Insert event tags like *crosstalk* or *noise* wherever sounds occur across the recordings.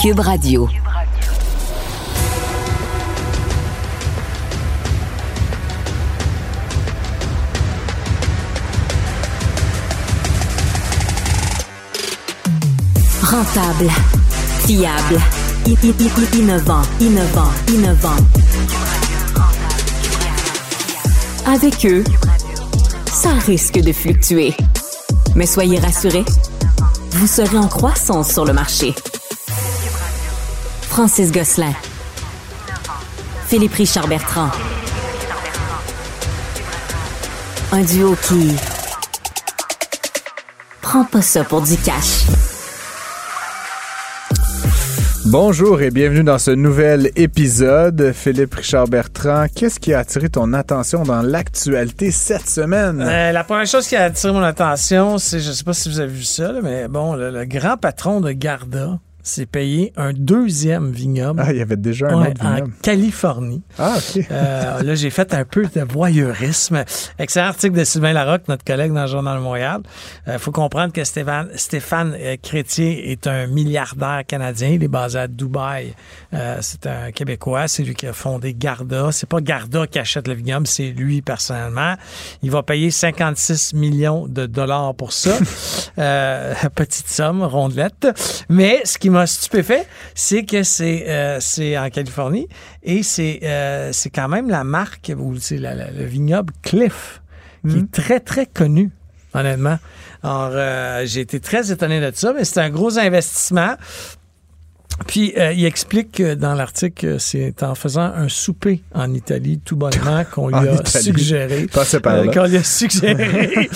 Cube Radio. Rentable, fiable, innovant, innovant, innovant. Avec eux, ça risque de fluctuer. Mais soyez rassurés, vous serez en croissance sur le marché. Francis Gosselin. Philippe Richard Bertrand. Un duo qui prend pas ça pour du cash. Bonjour et bienvenue dans ce nouvel épisode. Philippe Richard Bertrand, qu'est-ce qui a attiré ton attention dans l'actualité cette semaine? Euh, la première chose qui a attiré mon attention, c'est, je sais pas si vous avez vu ça, là, mais bon, le, le grand patron de Garda s'est payé un deuxième vignoble Ah, il y avait déjà un ouais, autre en vignoble. Californie. Ah, OK. Euh, là, j'ai fait un peu de voyeurisme. Excellent article de Sylvain Larocque, notre collègue dans le Journal de Montréal. Il faut comprendre que Stéphane, Stéphane euh, Crétier est un milliardaire canadien. Il est basé à Dubaï. Euh, c'est un Québécois. C'est lui qui a fondé Garda. C'est pas Garda qui achète le vignoble, c'est lui personnellement. Il va payer 56 millions de dollars pour ça. *laughs* Euh, petite somme, rondelette. Mais ce qui m'a stupéfait, c'est que c'est euh, c'est en Californie et c'est euh, c'est quand même la marque ou c'est le vignoble Cliff qui est très très connu honnêtement. Alors euh, j'ai été très étonné de ça, mais c'est un gros investissement. Puis euh, il explique que dans l'article que c'est en faisant un souper en Italie tout bonnement *laughs* *laughs* qu'on lui a suggéré euh, qu'on lui a suggéré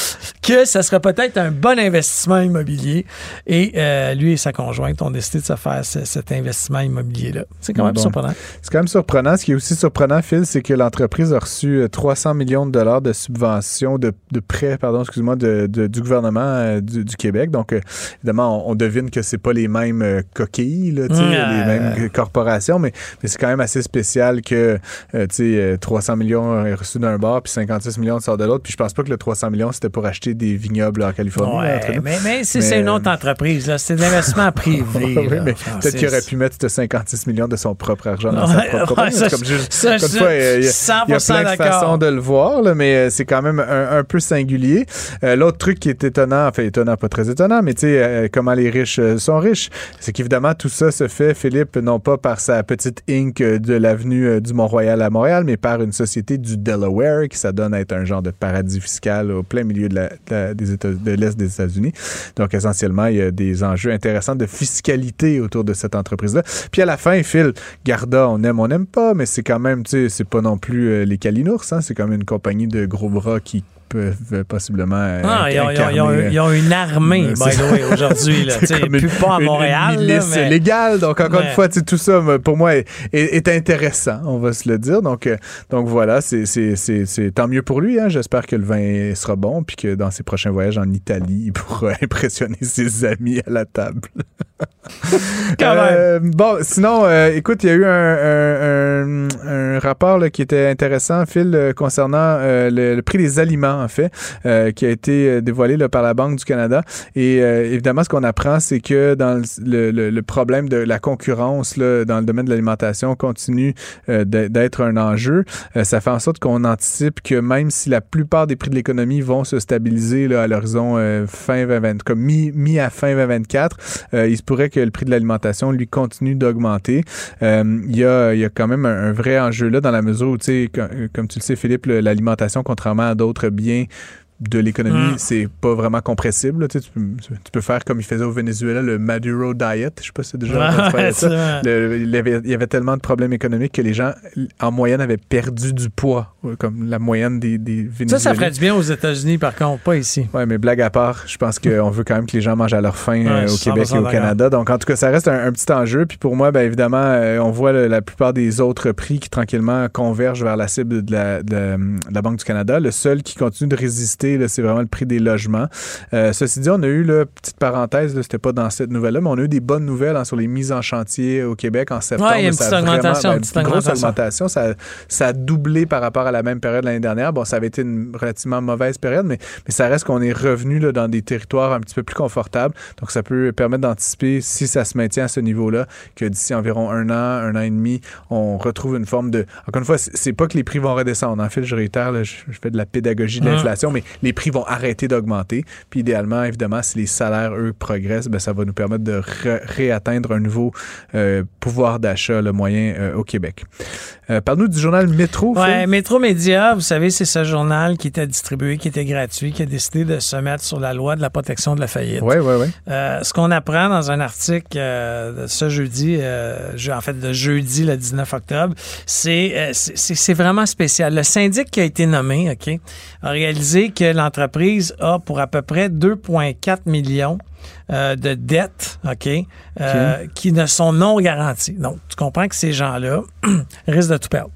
que ça serait peut-être un bon investissement immobilier et euh, lui et sa conjointe ont décidé de se faire ce- cet investissement immobilier là. C'est quand même Bon. surprenant. C'est quand même surprenant. Ce qui est aussi surprenant, Phil, c'est que l'entreprise a reçu euh, 300 millions de dollars de subventions, de, de prêts, pardon, excuse-moi, de, de- du gouvernement euh, du, du Québec. Donc, euh, évidemment, on, on devine que c'est pas les mêmes euh, coquilles, là, tu sais, Ouais. les mêmes corporations, mais, mais c'est quand même assez spécial que, euh, tu sais, euh, 300 millions est reçu d'un bord, puis 56 millions sort de l'autre. Puis je pense pas que le 300 millions, c'était pour acheter des vignobles en Californie. Ouais, mais, mais c'est une autre euh, entreprise là, c'est de l'investissement *laughs* privé. Oui, mais peut-être qu'il aurait pu mettre ce 56 millions de son propre argent dans sa propre ouais, ça, comme ça, je- fois, il y a- il y a, 100% il y a plein de façons de le voir, là, mais euh, c'est quand même un, un peu singulier. Euh, L'autre truc qui est étonnant, enfin étonnant, pas très étonnant, mais tu sais, euh, comment les riches sont riches, c'est qu'évidemment, tout ça se fait, Philippe, non pas par sa petite Inc. de l'avenue euh, du Mont-Royal à Montréal, mais par une société du Delaware qui s'adonne à être un genre de paradis fiscal au plein milieu de des États- l'Est des États-Unis. Donc, essentiellement, il y a des enjeux intéressants de fiscalité autour de cette entreprise-là. Puis à la fin, Phil, Garda, on aime, on n'aime pas, mais c'est quand même, tu sais, c'est pas non plus euh, les Calinours, hein, c'est quand même une compagnie de gros bras qui peuvent euh, possiblement euh, Ah, ils, ont, ils ont- ils ont- incarner, ils ont une armée, euh, by the way, aujourd'hui. *laughs* Plus une- pas à Montréal. Une là, milice mais- légale. Donc, encore une fois, tout ça, pour moi, est, intéressant, on va se le dire. Donc, euh, donc voilà, c'est tant mieux pour lui. hein. J'espère que le vin sera bon puis que dans ses prochains voyages en Italie, il pourra *laughs* impressionner ses amis à la table. Euh, bon, sinon, euh, écoute, il y a eu un, un- rapport là, qui était intéressant, Phil, euh, concernant le, prix des aliments, en fait, qui a été dévoilé là, par la Banque du Canada. Et évidemment, ce qu'on apprend, c'est que dans le, problème de la concurrence là, dans le domaine de l'alimentation continue d'être un enjeu. Ça fait en sorte qu'on anticipe que même si la plupart des prix de l'économie vont se stabiliser là, à l'horizon fin 2020, comme mi, mi à fin 2024, euh, il se pourrait que le prix de l'alimentation, lui, continue d'augmenter. Euh, il, y a, y a quand même un, un vrai enjeu là dans la mesure où, tu sais, com- comme tu le sais, Philippe, l'alimentation, contrairement à d'autres biens de l'économie, Mm. c'est pas vraiment compressible. Tu, sais, tu peux, tu peux faire comme il faisait au Venezuela, le Maduro Diet. Je sais pas si c'est déjà entendu Ouais, *laughs* ça. Le- il, y avait, il y avait tellement de problèmes économiques que les gens, en moyenne, avaient perdu du poids, ouais, comme la moyenne des, des Vénézuéliens. Ça, ça ferait du bien aux États-Unis, par contre, pas ici. Ouais, mais blague à part, je pense qu'on *laughs* veut quand même que les gens mangent à leur faim euh, au 100% Québec et au. Canada. Donc, en tout cas, ça reste un, un petit enjeu. Puis pour moi, ben, évidemment, euh, on voit le- la plupart des autres prix qui tranquillement convergent vers la cible de la, de la- de la Banque du Canada. Le seul qui continue de résister c'est vraiment le prix des logements. Euh, ceci dit, on a eu, là, petite parenthèse, c'était pas dans cette nouvelle-là, mais on a eu des bonnes nouvelles hein, sur les mises en chantier au Québec en septembre. Ouais, il y a une petite augmentation. Ben, une petite grosse augmentation. augmentation. Ça, ça a doublé par rapport à la même période l'année dernière. Bon, ça avait été une relativement mauvaise période, mais, mais ça reste qu'on est revenu là, dans des territoires un petit peu plus confortables. Donc, ça peut permettre d'anticiper, si ça se maintient à ce niveau-là, que d'ici environ un an, un an et demi, on retrouve une forme de... Encore une fois, c'est pas que les prix vont redescendre. En fait, je réitère, là, je, fais de la pédagogie de Hum. l'inflation, mais les prix vont arrêter d'augmenter. Puis idéalement, évidemment, si les salaires, eux, progressent, ben, ça va nous permettre de ré- réatteindre un nouveau euh, pouvoir d'achat le moyen euh, au Québec. Euh, Parle-nous du journal Métro. Phil. Métro Média, vous savez, c'est ce journal qui était distribué, qui était gratuit, qui a décidé de se mettre sur la loi de la protection de la faillite. Ouais, ouais. Euh, ce qu'on apprend dans un article de ce jeudi, je- en fait de jeudi le 19 octobre, c'est vraiment spécial. Le syndic qui a été nommé, ok, a réalisé que l'entreprise a pour à peu près 2,4 millions euh, de dettes, ok, euh, qui ne sont non garanties. Donc, tu comprends que ces gens-là *clears throat* risquent de tout perdre.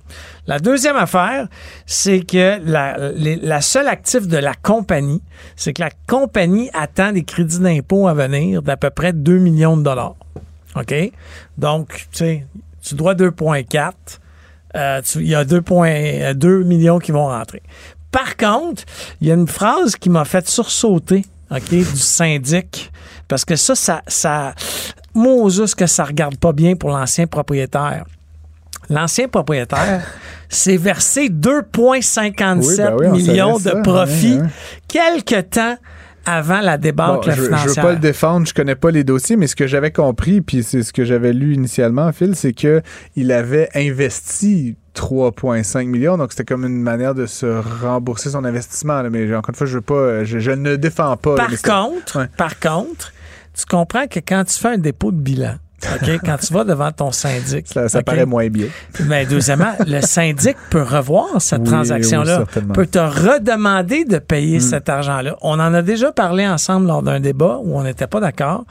La deuxième affaire, c'est que la, les- la seule actif de la compagnie, c'est que la compagnie attend des crédits d'impôt à venir d'à peu près 2 millions de dollars. OK? Donc, tu sais, tu dois 2,4. euh, Il y a 2,2 millions qui vont rentrer. Par contre, il y a une phrase qui m'a fait sursauter, OK, du syndic. Parce que ça, ça, ça, Moses que ça regarde pas bien pour l'ancien propriétaire. L'ancien propriétaire s'est versé 2,57 Oui, ben oui, millions de ça, profit ouais, ouais. quelque temps avant la Bon, débâcle je, je veux financière. pas le défendre, je connais pas les dossiers, mais ce que j'avais compris, puis c'est ce que j'avais lu initialement, Phil, c'est que il avait investi 3,5 millions, donc c'était comme une manière de se rembourser son investissement. là. mais encore une fois, je veux pas, je, je ne défends pas. Par contre, Ouais. par contre, tu comprends que quand tu fais un dépôt de bilan, OK, quand tu vas devant ton syndic, ça, ça paraît moins bien. Mais deuxièmement, *laughs* le syndic peut revoir cette Oui, transaction-là, oui, peut te redemander de payer Mm. cet argent-là. On en a déjà parlé ensemble lors d'un débat où on n'était pas d'accord.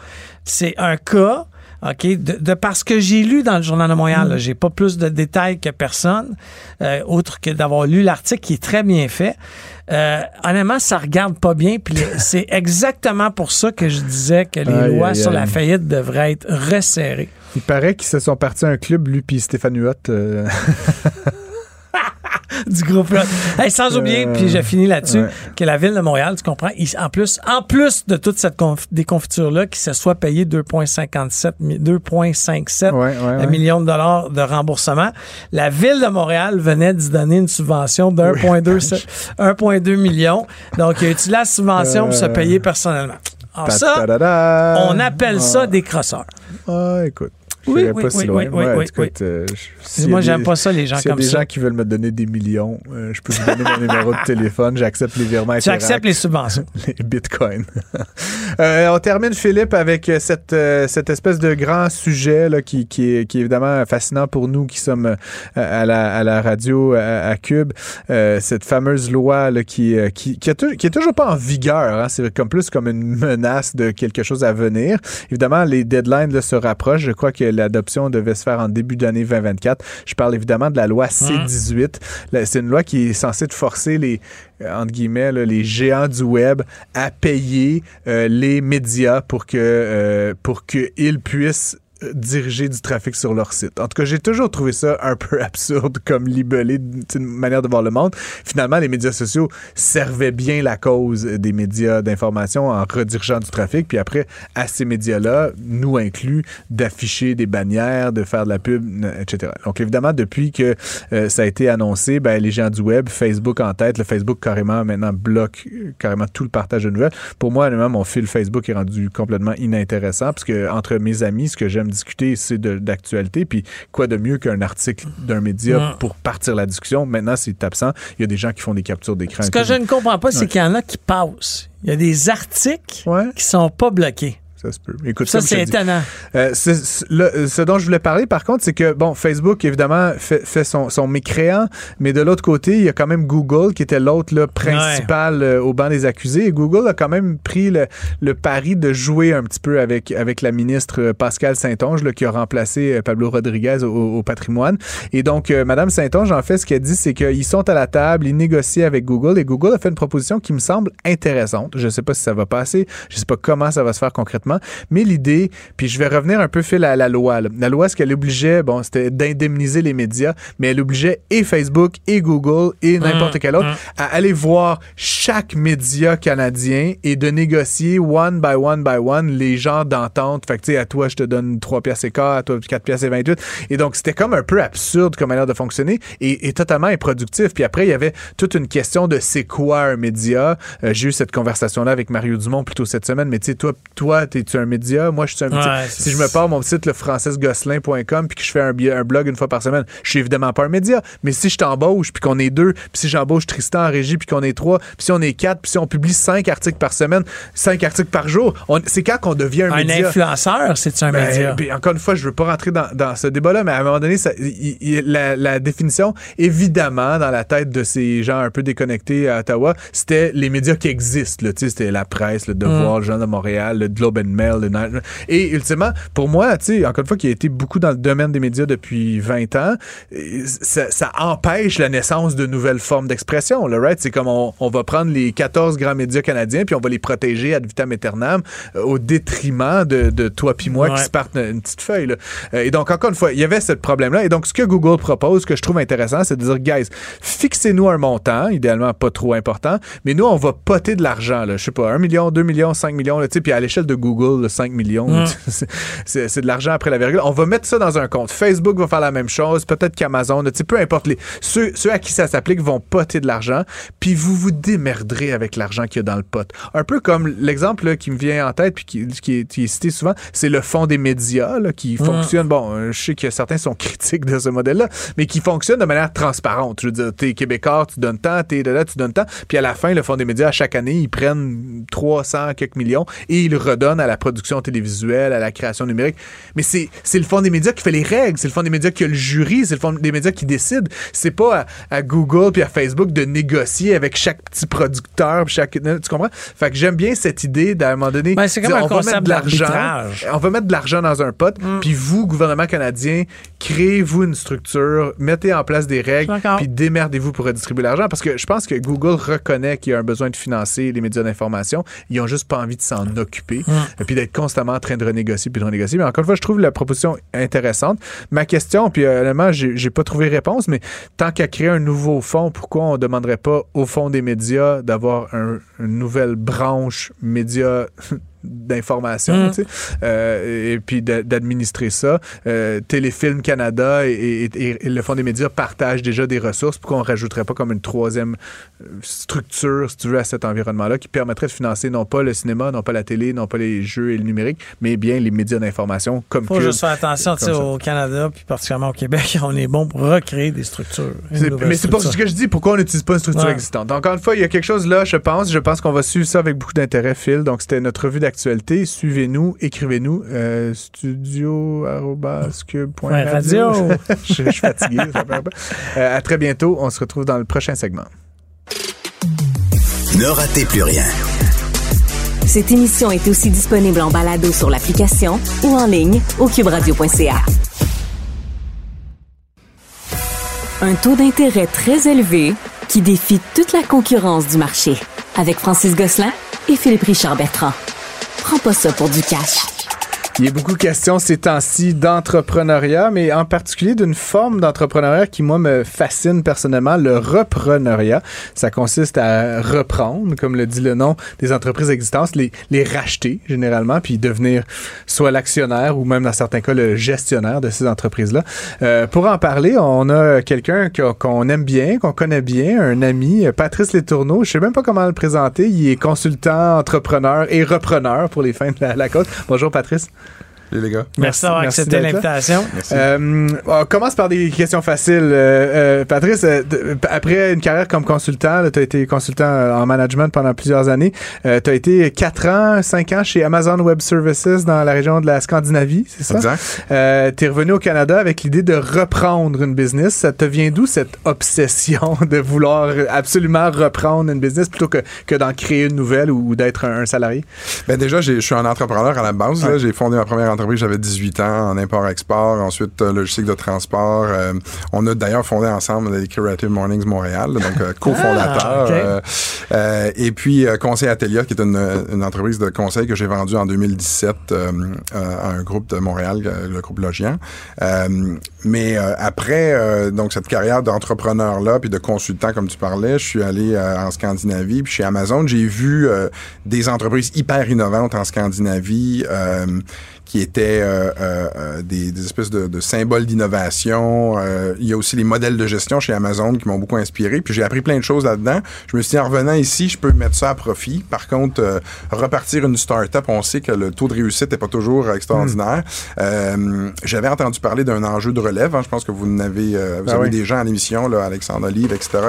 C'est un cas. OK, de, de parce que j'ai lu dans le Journal de Montréal, Mm. j'ai pas plus de détails que personne, euh, autre que d'avoir lu l'article qui est très bien fait. Euh, honnêtement, ça regarde pas bien. Puis *laughs* c'est exactement pour ça que je disais que les Aïe, lois aïe, sur la faillite devraient être resserrées. Il paraît qu'ils se sont partis à un club, lui puis Stéphane Huot. euh, *laughs* *laughs* du groupe là. Hey, sans oublier, Euh, puis j'ai fini là-dessus, ouais. que la ville de Montréal, tu comprends, il- en plus, en plus de toute cette conf- déconfiture-là, qui se soit payé 2,57 mi- 2,57 ouais, ouais, euh, ouais. millions de dollars de remboursement, la ville de Montréal venait d'y donner une subvention de 1,2 se- 1,2 millions. Donc, il a utilisé la subvention pour se Euh. payer personnellement. Alors ça, on appelle ça des crosseurs. Ah, écoute. Oui, oui, pas si oui, loin. oui, Ouais, oui, euh, Moi, j'aime pas ça, les gens S'il y a comme des ça. gens qui veulent me donner des millions, euh, je peux vous donner mon numéro de téléphone. J'accepte les virements. Tu Interact, acceptes les subventions. *laughs* les bitcoins. *laughs* Euh, on termine, Philippe, avec cette, cette espèce de grand sujet là, qui, qui, est, qui est évidemment fascinant pour nous qui sommes à, la, à la radio, à, à Cube. Cette fameuse loi là, qui, qui, qui, a tou- qui est toujours pas en vigueur. hein. C'est comme plus comme une menace de quelque chose à venir. Évidemment, les deadlines là, se rapprochent. Je crois que l'adoption devait se faire en début d'année 2024. Je parle évidemment de la loi C-18. Là, C'est une loi qui est censée forcer les, euh, entre guillemets, là, les géants du web à payer euh, les médias pour que euh, pour qu'ils puissent diriger du trafic sur leur site. En tout cas, j'ai toujours trouvé ça un peu *laughs* absurde comme libellé d'une manière de voir le monde. Finalement, les médias sociaux servaient bien la cause des médias d'information en redirigeant du trafic. Puis après, à ces médias-là, nous inclus, d'afficher des bannières, de faire de la pub, etc. Donc évidemment, depuis que euh, ça a été annoncé, ben, les gens du web, Facebook en tête, le Facebook carrément maintenant bloque euh, carrément tout le partage de nouvelles. Pour moi, honnêtement, mon fil Facebook est rendu complètement inintéressant parce que entre mes amis, ce que j'aime discuter, c'est d'actualité. Puis quoi de mieux qu'un article d'un média pour partir la discussion? Maintenant, c'est absent. Il y a des gens qui font des captures d'écran. Ce que je ne comprends pas, c'est Ouais. qu'il y en a qui passent. Il y a des articles Ouais. qui sont pas bloqués. Ça se peut. Écoute, Ça, c'est étonnant. Euh, le- ce dont je voulais parler, par contre, c'est que, bon, Facebook, évidemment, fait, fait son, son mécréant, mais de l'autre côté, il y a quand même Google, qui était l'autre là, principal euh, au banc des accusés. Et Google a quand même pris le, le pari de jouer un petit peu avec, avec la ministre euh, Pascal Saint-Onge, là, qui a remplacé euh, Pablo Rodriguez au, au patrimoine. Et donc, euh, Madame Saint-Onge, en fait, ce qu'elle dit, c'est qu'ils sont à la table, ils négocient avec Google, et Google a fait une proposition qui me semble intéressante. Je ne sais pas si ça va passer, je ne sais pas comment ça va se faire concrètement, mais l'idée, puis je vais revenir un peu fil à la loi. là. La loi, ce qu'elle obligeait, bon, c'était d'indemniser les médias, mais elle obligeait et Facebook et Google et n'importe Mmh, quel autre mmh. à aller voir chaque média canadien et de négocier one by one by one les genres d'entente. Fait que, tu sais, à toi, je te donne 3 pièces et quart, à toi, 4 pièces et 28. Et donc, c'était comme un peu absurde comme manière de fonctionner et, et totalement improductif. Puis après, il y avait toute une question de c'est quoi un média? Euh, J'ai eu cette conversation-là avec Mario Dumont plutôt cette semaine, mais tu sais, toi, toi, t'es-tu un média? Moi, je suis un média. Ouais, si je me pars mon site, le francesgosselin.com, puis que je fais un, blog une fois par semaine, je suis évidemment pas un média. Mais si je t'embauche, puis qu'on est deux, puis si j'embauche Tristan en régie, puis qu'on est trois, puis si on est quatre, puis si on publie cinq articles par semaine, cinq articles par jour, c'est quand qu'on devient un, Un média? influenceur, c'est un Ben, média? puis encore une fois, je veux pas rentrer dans, dans ce débat-là, mais à un moment donné, ça- la, la définition, évidemment, dans la tête de ces gens un peu déconnectés à Ottawa, c'était les médias qui existent. C'était la presse, le Devoir, le Journal de Montréal, le Globe and Mail. le Night- Et ultimement, pour moi, tu sais, encore une fois, qui a été beaucoup dans le domaine des médias depuis 20 ans, ça, ça empêche la naissance de nouvelles formes d'expression. là, Right? C'est comme on, on va prendre les 14 grands médias canadiens, puis on va les protéger ad vitam aeternam euh, au détriment de, de toi puis moi Ouais. qui se partent une, une petite feuille. là. Euh, et donc, encore une fois, il y avait ce problème-là. Et donc, ce que Google propose, que je trouve intéressant, c'est de dire, guys, fixez-nous un montant, idéalement pas trop important, mais nous, on va poter de l'argent. là. Je sais pas, 1 million, 2 millions, 5 millions, là, tu sais, puis à l'échelle de Google, là, 5 millions, Mm. *laughs* c'est- de l'argent après la virgule. On va mettre ça dans un compte. Facebook va faire la même chose, peut-être qu'Amazon, peu importe. Les, ceux, ceux à qui ça s'applique vont poter de l'argent, puis vous vous démerderez avec l'argent qu'il y a dans le pot. Un peu comme l'exemple qui me vient en tête, puis qui, qui est, qui est cité souvent, c'est le fonds des médias, là, qui fonctionne, bon, euh, je sais que certains sont *laughs* critiques de ce modèle-là, mais qui fonctionne de manière transparente. Je veux dire, t'es québécois, tu donnes tant, t'es de là, tu donnes tant, puis à la fin, le fonds des médias, à chaque année, ils prennent 300 quelques millions et ils redonnent à la production télévisuelle, à la création numérique. Mais c'est c'est le fonds des médias qui fait les règles, c'est le fonds des médias qui a le jury, c'est le fonds des médias qui décide. C'est pas à, à Google puis à Facebook de négocier avec chaque petit producteur, chaque, tu comprends? Fait que j'aime bien cette idée d'à un moment donné, Ben, c'est comme un on va mettre de l'argent, on va mettre de l'argent dans un pot, Mm. puis vous, gouvernement canadien, créez-vous une structure, mettez en place des règles, puis démerdez-vous pour redistribuer l'argent, parce que je pense que Google reconnaît qu'il y a un besoin de financer les médias d'information. Ils ont juste pas envie de s'en occuper, Mm. Et puis d'être constamment en train de renégocier puis de renégocier. Mais encore une fois, je trouve la proposition intéressante. Ma question, puis euh, honnêtement, j'ai pas trouvé réponse, mais tant qu'à créer un nouveau fonds, pourquoi on demanderait pas au fond des médias d'avoir un- une nouvelle branche médias d'information, Mm. tu sais, euh, et puis d'a- d'administrer ça. Euh, Téléfilm Canada et, et- et le Fonds des médias partagent déjà des ressources. Pourquoi on rajouterait pas comme une troisième euh, structure, si tu veux, à cet environnement-là, qui permettrait de financer non pas le cinéma, non pas la télé, non pas les jeux et le numérique, mais bien les médias d'information comme faut Cube. juste faire attention, au Canada, puis particulièrement au Québec, *laughs* on est bon pour recréer des structures. mais c'est pas ce que je dis. Pourquoi on n'utilise pas une structure Ouais. existante? Encore une fois, il y a quelque chose là, je pense. Je pense qu'on va suivre ça avec beaucoup d'intérêt, Phil. Donc, c'était notre revue d'actualité. Suivez-nous, écrivez-nous. Euh, studio.cube.radio. Ouais, radio. *laughs* je, je suis fatigué. ça peu. Euh, à très bientôt. On se retrouve dans le prochain segment. Ne ratez plus rien. Cette émission est aussi disponible en balado sur l'application ou en ligne au cuberadio.ca. Un taux d'intérêt très élevé qui défie toute la concurrence du marché. Avec Francis Gosselin et Philippe Richard Bertrand. Prends pas ça pour du cash. Il y a beaucoup de questions ces temps-ci d'entrepreneuriat, mais en particulier d'une forme d'entrepreneuriat qui, moi, me fascine personnellement, le repreneuriat. Ça consiste à reprendre, comme le dit le nom, des entreprises existantes, les, les racheter généralement, puis devenir soit l'actionnaire ou même dans certains cas le gestionnaire de ces entreprises-là. Euh, pour en parler, on a quelqu'un que- qu'on aime bien, qu'on connaît bien, un ami, Patrice Letourneau. Je sais même pas comment le présenter. Il est consultant, entrepreneur et repreneur pour les fins de la côte. Bonjour Patrice. Les gars. Merci d'avoir accepté l'invitation. Euh, on commence par des questions faciles. Euh, euh, Patrice, après une carrière comme consultant, tu as été consultant en management pendant plusieurs années. tu as été 4 ans, 5 ans chez Amazon Web Services dans la région de la Scandinavie, c'est ça? Exact. tu es revenu au Canada avec l'idée de reprendre une business. Ça te vient d'où cette obsession *laughs* de vouloir absolument reprendre une business plutôt que, que d'en créer une nouvelle ou, d'être un, salarié? Ben déjà, je suis un entrepreneur à la base. J'ai fondé ma première entreprise, j'avais 18 ans en import-export, ensuite euh, logistique de transport. Euh, on a d'ailleurs fondé ensemble les Curative Mornings Montréal, donc euh, cofondateur. Ah, et puis Conseil Atelier, qui est une, une, entreprise de conseil que j'ai vendue en 2017 à un groupe de Montréal, le groupe Logian. mais après donc cette carrière d'entrepreneur-là, puis de consultant, comme tu parlais, je suis allé en Scandinavie, puis chez Amazon, j'ai vu des entreprises hyper innovantes en Scandinavie qui étaient euh, euh, euh, des, des, espèces de, de symboles d'innovation. il y a aussi les modèles de gestion chez Amazon qui m'ont beaucoup inspiré. Puis j'ai appris plein de choses là-dedans. Je me suis dit, en revenant ici, je peux mettre ça à profit. Par contre, repartir une start-up, on sait que le taux de réussite n'est pas toujours extraordinaire. Hmm. J'avais entendu parler d'un enjeu de relève. Hein. Je pense que vous en avez, vous ben avez des gens à l'émission, là, Alexandre Olive, etc.,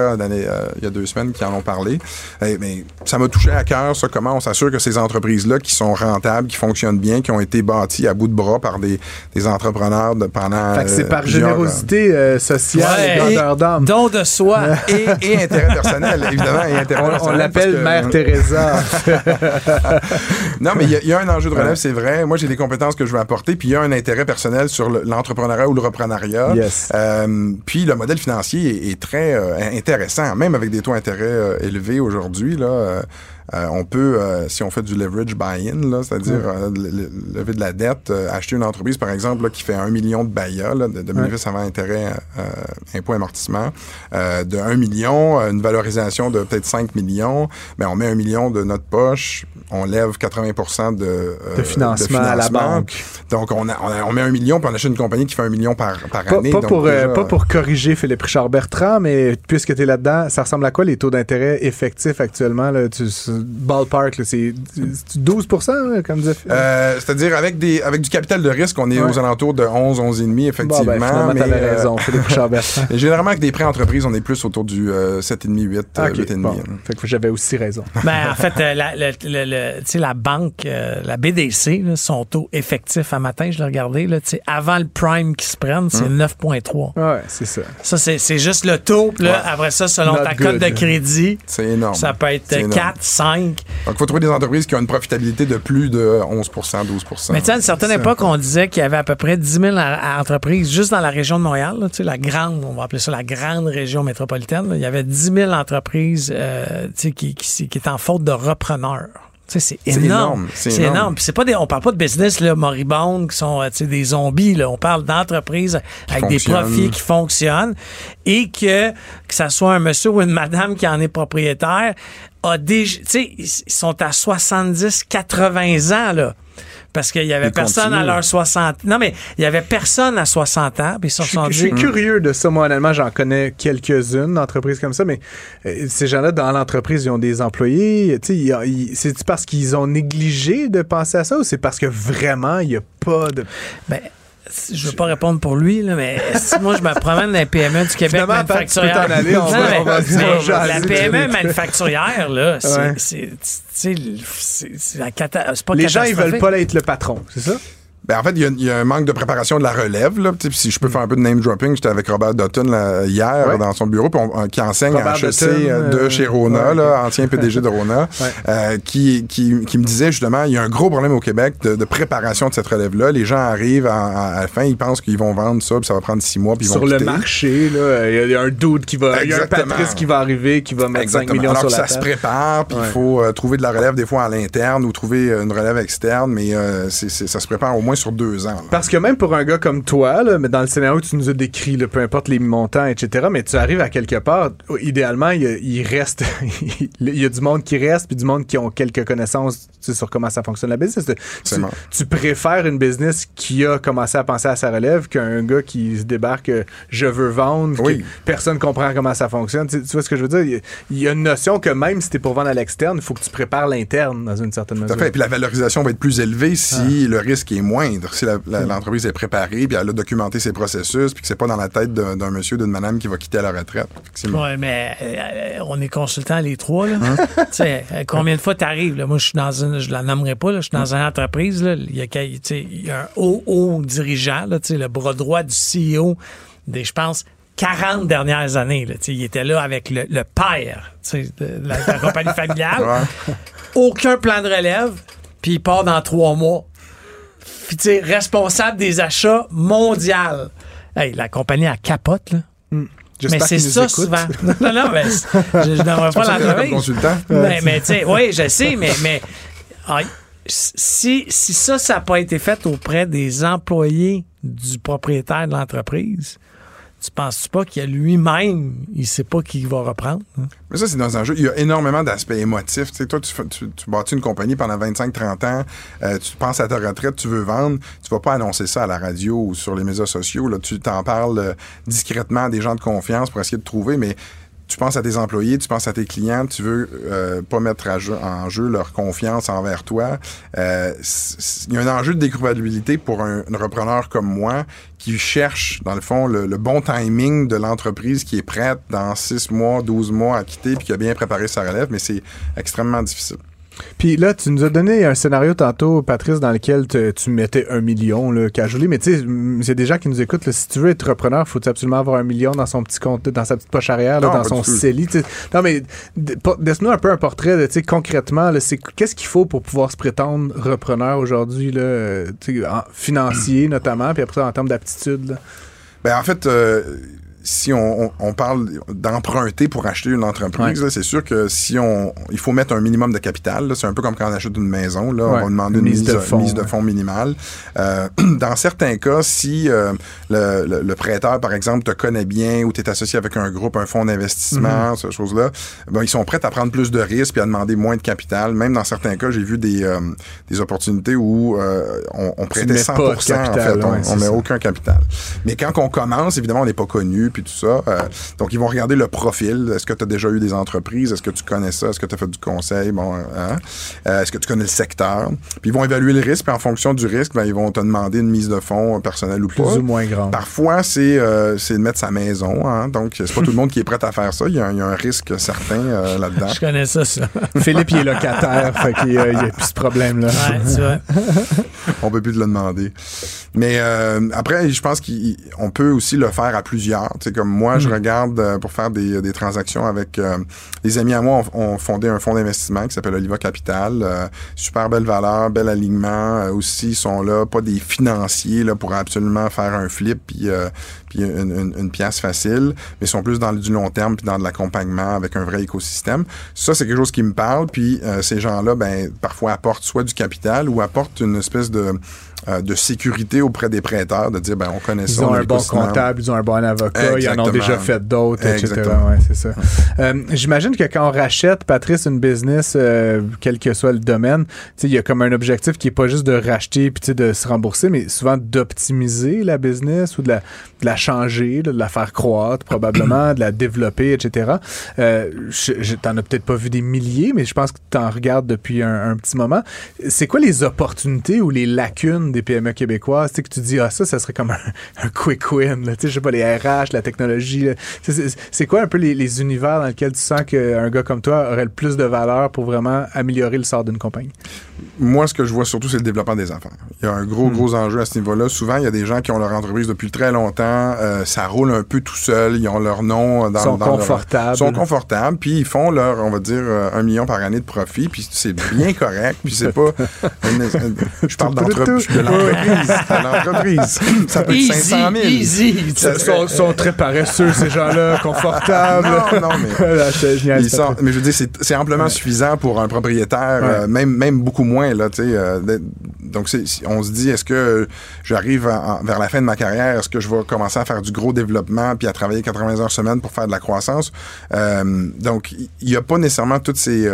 il y a deux semaines qui en ont parlé. mais ça m'a touché à cœur, ça, comment on s'assure que ces entreprises-là qui sont rentables, qui fonctionnent bien, qui ont été bâties à bout de bras par des, des entrepreneurs de, pendant. Fait que c'est par générosité euh, sociale et grandeur d'âme. Don de soi. *laughs* et, et, intérêt personnel, évidemment. Et intérêt on, l'appelle Mère Teresa. *laughs* non, mais il y, a un enjeu de relève, c'est vrai. Moi, j'ai des compétences que je veux apporter, puis il y a un intérêt personnel sur l'entrepreneuriat ou le reprenariat. Yes. Euh, puis le modèle financier est, très euh, intéressant, même avec des taux d'intérêt élevés aujourd'hui. Là, euh, on peut, euh, si on fait du leverage buy-in, c'est-à-dire euh, lever de la dette, acheter une entreprise, par exemple, qui fait un million de BAIA, de, de bénéfices avant intérêt, impôt, amortissement, de 1 million, une valorisation de peut-être 5 millions, mais on met un million de notre poche, on lève 80 de, de, financement à la banque. Donc, on, on, met un million, puis on achète une compagnie qui fait un million par, par année. Pas, pour, pas pour corriger Philippe Richard Bertrand, mais puisque tu es là-dedans, ça ressemble à quoi les taux d'intérêt effectifs actuellement? Là? Tu, ballpark, c'est 12 comme disait euh, C'est-à-dire, avec, des, avec du capital de risque, on est aux alentours de 11, 11,5, effectivement. Bon, ben, mais, euh, raison, *laughs* Généralement, avec des prêts entreprises, on est plus autour du 7,5, 8, 8,5. Fait que j'avais aussi raison. *laughs* Ben, en fait, euh, la, la banque, la BDC, son taux effectif à matin, je l'ai regardé, là, avant le prime qui se prenne, c'est 9,3. Hum. Ouais, c'est ça. Ça, c'est juste le taux. Là, Après ça, selon ta cote de crédit, c'est énorme. ça peut être 4, 5. Donc, il faut trouver des entreprises qui ont une profitabilité de plus de 11% 12% Mais tu sais, à une certaine époque, on disait qu'il y avait à peu près 10 000 entreprises juste dans la région de Montréal, tu sais, la grande, on va appeler ça la grande région métropolitaine. Il y avait 10 000 entreprises euh, tu sais, qui, qui, qui étaient en faute de repreneurs. C'est énorme. C'est énorme. C'est pas des, on parle pas de business là, moribondes qui sont euh, des zombies. Là. On parle d'entreprises avec des profits qui fonctionnent et que, que ça soit un monsieur ou une madame qui en est propriétaire, a déjà, ils sont à 70, 80 ans, là. Parce qu'il y avait personne à leur 60 non mais il y avait personne à 60 ans puis ils je, suis curieux de ça. Moi honnêtement j'en connais quelques-unes d'entreprises comme ça mais euh, ces gens-là dans l'entreprise ils ont des employés. C'est parce qu'ils ont négligé de penser à ça ou c'est parce que vraiment il n'y a pas de ben, je veux pas répondre pour lui, là, mais *laughs* si moi je me promène dans la PME du Québec manufacturière. la PME manufacturière, là, c'est la cata Les gens, ils veulent pas être le patron, c'est ça? Ben, en fait, il y, a un manque de préparation de la relève. Là. Si je peux faire un peu de name dropping, j'étais avec Robert Dutton hier dans son bureau, euh, qui enseigne à HEC euh, de euh, chez Rona, là, ancien PDG de Rona, *laughs* qui, qui, qui, me disait justement, il y a un gros problème au Québec de, préparation de cette relève-là. Les gens arrivent à, la fin, ils pensent qu'ils vont vendre ça, puis ça va prendre six mois, puis ils Sur vont le marché, il y, a un doute qui va, il y a un Patrice qui va arriver, qui va mettre 5 millions sur la ça se prépare, puis il faut trouver de la relève des fois à l'interne ou trouver une relève externe, mais ça se prépare au moins sur deux ans. Parce que même pour un gars comme toi, là, mais dans le scénario que tu nous as décrit, peu importe les montants, etc., mais tu arrives à quelque part, idéalement, il, reste, *laughs* il y a du monde qui reste, puis du monde qui ont quelques connaissances sur comment ça fonctionne la business. Tu, tu, préfères une business qui a commencé à penser à sa relève qu'un gars qui se débarque, je veux vendre, oui. personne comprend comment ça fonctionne. Tu, vois ce que je veux dire? Il y, a une notion que même si tu es pour vendre à l'externe, il faut que tu prépares l'interne dans une certaine mesure. Tout à fait. Puis la valorisation va être plus élevée si ah. le risque est moins moindre si l'entreprise est préparée, puis elle a documenté ses processus, puis que c'est pas dans la tête d'un monsieur ou d'une madame qui va quitter à la retraite. Oui, mais euh, on est consultants les trois. Là. Hein? *laughs* euh, combien de fois tu arrives? Moi, je suis dans une, je la nommerai pas, je suis dans une entreprise. Il, y a, il y a un haut, haut dirigeant, là, le bras droit du CEO des, je pense, 40 dernières années. Là, il était là avec le, père de la, compagnie familiale. *laughs* Aucun plan de relève, puis il part dans trois mois. Puis, responsable des achats mondial. Hey, la compagnie a capote, là. Hmm. Mais c'est ça souvent. non, non, mais *laughs* je, je n'aimerais pas l'entreprise. consultant. Mais, mais tu sais, oui, je sais, mais, mais si, si ça, ça n'a pas été fait auprès des employés du propriétaire de l'entreprise, tu penses pas qu'il a lui-même, il sait pas qui va reprendre? Hein? Mais ça, c'est dans un jeu. Il y a énormément d'aspects émotifs. Tu sais, toi, tu, tu, tu bâtis une compagnie pendant 25-30 ans, euh, tu penses à ta retraite, tu veux vendre, tu vas pas annoncer ça à la radio ou sur les médias sociaux. Là, tu t'en parles euh, discrètement à des gens de confiance pour essayer de trouver, mais tu penses à tes employés, tu penses à tes clients, tu veux euh, pas mettre en jeu leur confiance envers toi. Euh, il y a un enjeu de découvrabilité pour un, repreneur comme moi qui cherche, dans le fond, le, bon timing de l'entreprise qui est prête dans 6 mois, 12 mois à quitter puis qui a bien préparé sa relève, mais c'est extrêmement difficile. Puis là, tu nous as donné un scénario tantôt, Patrice, dans lequel tu mettais un million, là, casually. Mais tu sais, c'est des gens qui nous écoutent. si tu veux être repreneur, faut absolument avoir un million dans son petit compte, dans sa petite poche arrière, dans son CELI. Non, mais laisse-nous un peu un portrait de, tu sais, concrètement, qu'est-ce qu'il faut pour pouvoir se prétendre repreneur aujourd'hui, financier notamment, puis après ça, en termes d'aptitude? Ben, en fait, euh, si on, parle d'emprunter pour acheter une entreprise, c'est sûr que si on, il faut mettre un minimum de capital. C'est un peu comme quand on achète une maison. Là, on va demander une, mise, de fonds, minimale. Euh, *clears throat* dans certains cas, si euh, le, prêteur, par exemple, te connaît bien ou tu es associé avec un groupe, un fonds d'investissement, mm-hmm. ces choses-là, ben, ils sont prêts à prendre plus de risques et à demander moins de capital. Même dans certains cas, j'ai vu des, euh, des opportunités où on, on, prêtait 100 en fait. On, met aucun capital. Mais quand on commence, évidemment, on n'est pas connu tout ça. Euh, donc, ils vont regarder le profil. Est-ce que tu as déjà eu des entreprises? Est-ce que tu connais ça? Est-ce que tu as fait du conseil? Bon, hein? euh, Est-ce que tu connais le secteur? Puis, ils vont évaluer le risque. Puis, en fonction du risque, ben, ils vont te demander une mise de fonds personnelle ou plus pas. ou moins grande. Parfois, c'est euh, de mettre sa maison. Hein? Donc, c'est pas tout le monde qui est prêt à faire ça. Il y a, un risque certain là-dedans. Je connais ça, ça. *laughs* Philippe, il est locataire. fait qu'il n'y a, plus ce problème-là. Ouais, tu vois. *laughs* On peut plus te le demander. Mais après, je pense qu'on peut aussi le faire à plusieurs comme moi, je hmm. regarde euh, pour faire des, des transactions avec euh, des amis à moi, ont fondé un fonds d'investissement qui s'appelle Oliva Capital. Euh, super belle valeur, bel alignement. aussi, ils sont là, pas des financiers là, pour absolument faire un flip puis, puis une, une, pièce facile, mais ils sont plus dans du long terme puis dans de l'accompagnement avec un vrai écosystème. Ça, c'est quelque chose qui me parle. Puis ces gens-là, ben, parfois apportent soit du capital ou apportent une espèce de euh, de sécurité auprès des prêteurs, de dire, ben, on connaît ils ça. Ils ont un bon comptable, ils ont un bon avocat, ils en ont déjà fait d'autres, etc. Ouais, c'est ça. Euh, j'imagine que quand on rachète, Patrice, une business, euh, quel que soit le domaine, il y a comme un objectif qui est pas juste de racheter puis de se rembourser, mais souvent d'optimiser la business ou de la, de la changer, de la faire croître probablement, de la développer, etc. Euh, T'en as peut-être pas vu des milliers, mais je pense que tu en regardes depuis un, un petit moment. C'est quoi les opportunités ou les lacunes des PME québécoises, tu sais, que tu dis, ah, ça, ça serait comme un, *laughs* quick win, tu sais, je sais pas, les RH, la technologie. C'est quoi un peu les, univers dans lesquels tu sens qu'un gars comme toi aurait le plus de valeur pour vraiment améliorer le sort d'une compagnie? Moi, ce que je vois surtout, c'est le développement des affaires. Il y a un gros, hmm. gros enjeu à ce niveau-là. Souvent, il y a des gens qui ont leur entreprise depuis très longtemps, euh, ça roule un peu tout seul, ils ont leur nom dans, sont confortables. Ils sont confortables, puis ils font leur, on va dire, euh, un million par année de profit, puis c'est bien correct, puis c'est pas... *laughs* je parle d'entreprise *laughs* l'entreprise. Ça peut être 500 000. Easy. Ils sont, sont, très paresseux, ces gens-là, *laughs* confortables. Non, non, mais. *laughs* sont, mais je veux dire, c'est amplement suffisant pour un propriétaire, euh, même, même beaucoup moins, là, tu sais. Euh, donc, on se dit, est-ce que j'arrive vers la fin de ma carrière, est-ce que je vais commencer à faire du gros développement puis à travailler 80 heures semaine pour faire de la croissance? Euh, donc, il n'y a pas nécessairement toutes ces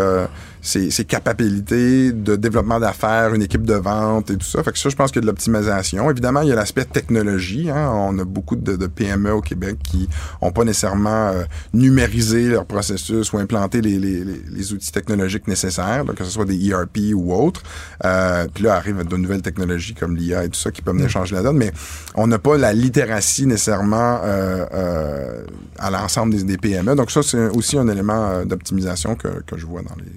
ses, ses capacités de développement d'affaires, une équipe de vente et tout ça. Fait que ça, je pense qu'il y a de l'optimisation. Évidemment, il y a l'aspect technologie. Hein. On a beaucoup de, de, PME au Québec qui ont pas nécessairement euh, numérisé leur processus ou implanté les, les, les, outils technologiques nécessaires, que ce soit des ERP ou autres. Euh, puis là, arrivent de nouvelles technologies comme l'IA et tout ça qui peuvent venir mm. changer la donne, mais on n'a pas la littératie nécessairement euh, euh, à l'ensemble des, des, PME. Donc ça, c'est aussi un élément euh, d'optimisation que, que je vois dans les...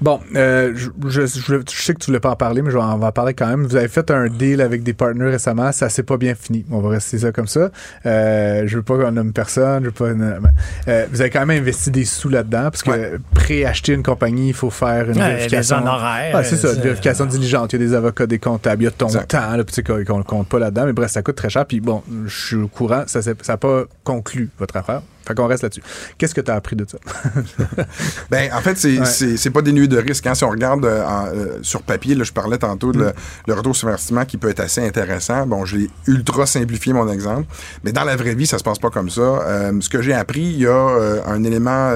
Bon, euh, je, je, je, sais que tu voulais pas en parler, mais je vais en, va en parler quand même. Vous avez fait un deal avec des partenaires récemment, ça s'est pas bien fini. On va rester ça comme ça. Euh, je veux pas qu'on nomme personne, je veux pas. Euh, vous avez quand même investi des sous là-dedans, parce que ouais. pré-acheter une compagnie, il faut faire une ouais, vérification. Des honoraires. Ah, c'est ça, une vérification diligente. Il y a des avocats, des comptables, il y a ton exact. temps, là, puis qu'on ne compte pas là-dedans. Mais bref, ça coûte très cher. Puis bon, je suis au courant, ça n'a pas conclu votre affaire. Fait qu'on reste là-dessus. Qu'est-ce que tu as appris de ça? *laughs* ben, en fait, c'est ouais. pas dénué de risque. Hein. Si on regarde euh, euh, sur papier, là, je parlais tantôt de mm. le, le, retour sur investissement qui peut être assez intéressant. Bon, j'ai ultra simplifié mon exemple, mais dans la vraie vie, ça se passe pas comme ça. Euh, ce que j'ai appris, il y a un élément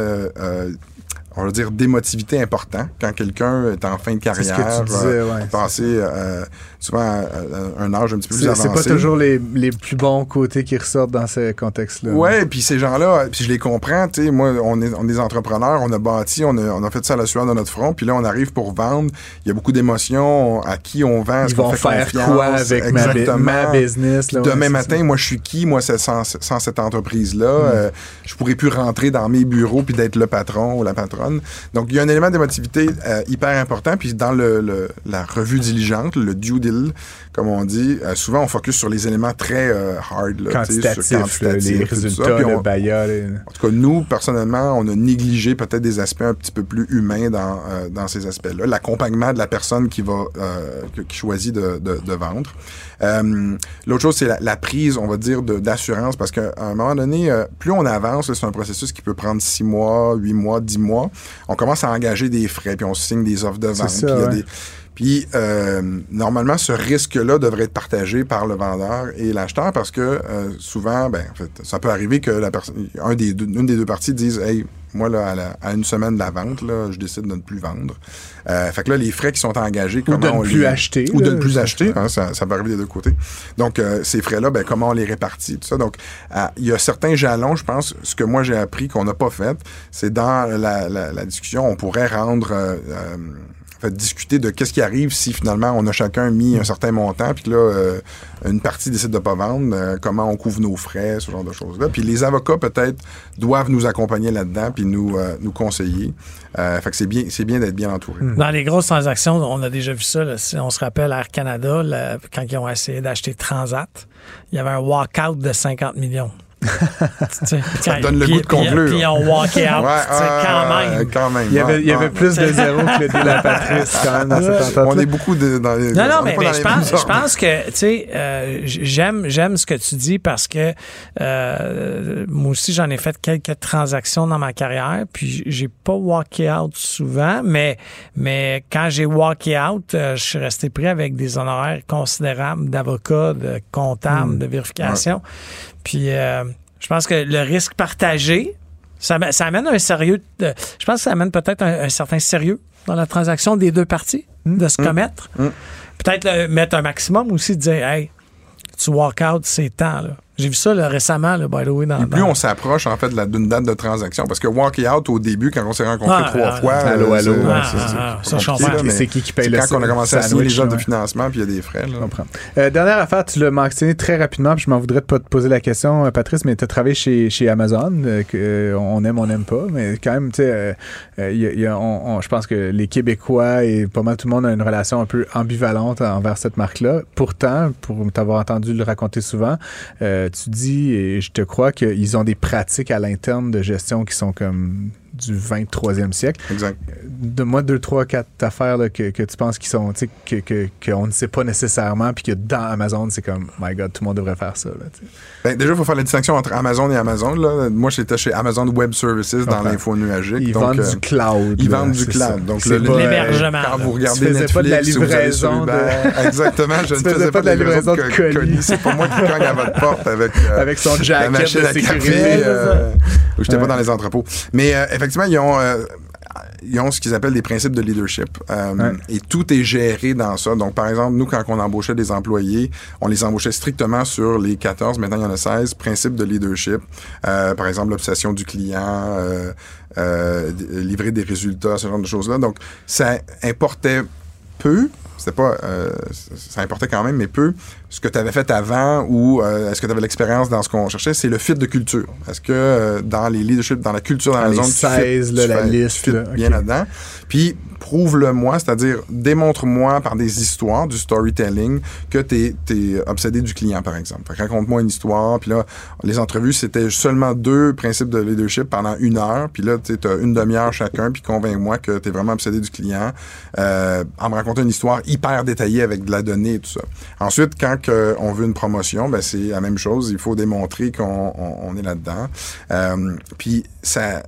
on va dire, d'émotivité important quand quelqu'un est en fin de carrière. Ce que tu disais, ouais. Passer euh, souvent à, un âge un petit peu plus avancé. C'est pas toujours les, les, plus bons côtés qui ressortent dans ce contexte-là. Ouais, puis ces gens-là, puis je les comprends, tu sais, moi, on est, on est entrepreneurs, on a bâti, on a, on a fait ça à la sueur de notre front, puis là, on arrive pour vendre. Il y a beaucoup d'émotions, à qui on vend, Ils vont fait faire confiance, quoi avec Exactement. ma, ma business. Là, Demain matin, ça. moi, je suis qui? Moi, sans, sans cette entreprise-là. Mm. Euh, je pourrais plus rentrer dans mes bureaux puis d'être le patron ou la patronne. Donc, il y a un élément d'émotivité euh, hyper important. Puis dans le, le, la revue diligente, le due comme on dit, euh, souvent on focus sur les éléments très euh, hard. Là, quantitatif, sur quantitatif les résultats, le bailleur. En tout cas, nous, personnellement, on a négligé peut-être des aspects un petit peu plus humains dans, euh, dans ces aspects-là. L'accompagnement de la personne qui va qui choisit de, de, de vendre. L'autre chose, c'est la, la, prise, on va dire, d'assurance, parce qu'à un moment donné, plus on avance, c'est un processus qui peut prendre six mois, huit mois, dix mois. On commence à engager des frais, puis on signe des offres de vente. Ça, puis, ouais. des... puis euh, normalement, ce risque-là devrait être partagé par le vendeur et l'acheteur parce que euh, souvent, ben, en fait, ça peut arriver que la personne, un des deux, une des deux parties dise, hey, moi, là, à, la, à, une semaine de la vente, là, je décide de ne plus vendre. Euh, fait que là, les frais qui sont engagés, comment ou de ne on plus les... acheter. Ou de ne plus acheter, hein, ça, ça peut arriver des deux côtés. Donc, euh, ces frais-là, ben, comment on les répartit, tout ça. Donc, euh, il y a certains jalons, je pense, ce que moi j'ai appris qu'on n'a pas fait, c'est dans la, la, la, discussion, on pourrait rendre... Discuter de qu'est-ce qui arrive si finalement on a chacun mis un certain montant, puis là, euh, une partie décide de pas vendre, euh, comment on couvre nos frais, ce genre de choses-là. Puis les avocats, peut-être, doivent nous accompagner là-dedans, puis nous, euh, nous conseiller. fait que c'est bien, c'est bien d'être bien entouré. Dans les grosses transactions, on a déjà vu ça. Là, on se rappelle Air Canada, quand ils ont essayé d'acheter Transat, il y avait un walk-out de 50 millions. Ça donne le puis, goût de conclure. Puis on walk out, ouais, quand, même. quand même. Il y avait, il y avait plus de zéro que le deal à Patrice quand même dans cette entente. On est beaucoup de, dans les. Non, non, mais, mais je, pense, je pense que, tu sais, euh, j'aime, j'aime ce que tu dis parce que euh, moi aussi, j'en ai fait quelques transactions dans ma carrière, puis j'ai pas walké out souvent, mais, mais quand j'ai walké out, euh, je suis resté pris avec des honoraires considérables d'avocats, de comptables, mmh. de vérification. Ouais. Puis euh, je pense que le risque partagé, ça, ça amène un sérieux. De, je pense que ça amène peut-être un, un, certain sérieux dans la transaction des deux parties, mmh. de se mmh. commettre. Mmh. Peut-être mettre un maximum aussi, de dire, hey, tu walk out, c'est temps. Là. J'ai vu ça là, récemment, là, by the way. Dans, Et plus dans... on s'approche, en fait, d'une date de transaction. Parce que walk out, au début, quand on s'est rencontrés ah, trois ah, fois. Allô, allô. C'est qui qui paye le Quand on a commencé à signer les offres de financement, puis il y a des frais. Là. Je comprends. Euh, dernière affaire, tu l'as mentionné très rapidement, puis je m'en voudrais de pas te poser la question, Patrice, mais tu as travaillé chez, chez Amazon, euh, que, euh, on aime, on n'aime pas, mais quand même, tu sais, euh, je pense que les Québécois et pas mal tout le monde a une relation un peu ambivalente envers cette marque-là. Pourtant, pour t'avoir entendu le raconter souvent, tu dis, et je te crois qu'ils ont des pratiques à l'interne de gestion qui sont comme du 23e siècle. Exact. Donne-moi deux, trois, quatre affaires là, que, que, tu penses qui sont, tu sais, qu'on que, que ne sait pas nécessairement, puis que dans Amazon, c'est comme, my God, tout le monde devrait faire ça. Là, ben, déjà, il faut faire la distinction entre Amazon et Amazon. Là. Moi, j'étais chez Amazon Web Services dans l'info nuagique. Ils donc, vendent euh, du cloud. Ils là, vendent du cloud. Ça. Donc, l'hébergement. Quand vous regardez tu faisais Netflix, pas de la livraison. De... *laughs* Exactement, je ne faisais, faisais pas de la livraison de colis. colis. C'est pas moi qui *laughs* cogne à votre porte avec, euh, avec son jacket la machine de à sécurité. Café, euh, j'étais pas dans les entrepôts. Mais euh, effectivement, ils ont ils ont ce qu'ils appellent des principes de leadership. Euh, et tout est géré dans ça. Donc, par exemple, nous, quand on embauchait des employés, on les embauchait strictement sur les 14, maintenant il y en a 16, principes de leadership. Euh, par exemple, l'obsession du client, livrer des résultats, ce genre de choses-là. Donc, ça importait peu, c'était pas ça importait quand même mais peu ce que tu avais fait avant ou euh, est-ce que tu avais l'expérience dans ce qu'on cherchait, c'est le fit de culture. Est-ce que euh, dans les leadership, dans la culture dans la zone, 16, tu fit, la liste, bien là-dedans. Puis prouve-le-moi, c'est-à-dire démontre-moi par des histoires, du storytelling, que tu es, obsédé du client, par exemple. Raconte-moi une histoire, puis là, les entrevues, c'était seulement deux principes de leadership pendant une heure, puis là, tu as une demi-heure chacun, puis convainc-moi que tu es vraiment obsédé du client, euh, en me racontant une histoire hyper détaillée avec de la donnée et tout ça. Ensuite, quand on veut une promotion, ben c'est la même chose. Il faut démontrer qu'on est là-dedans. Euh, puis ça,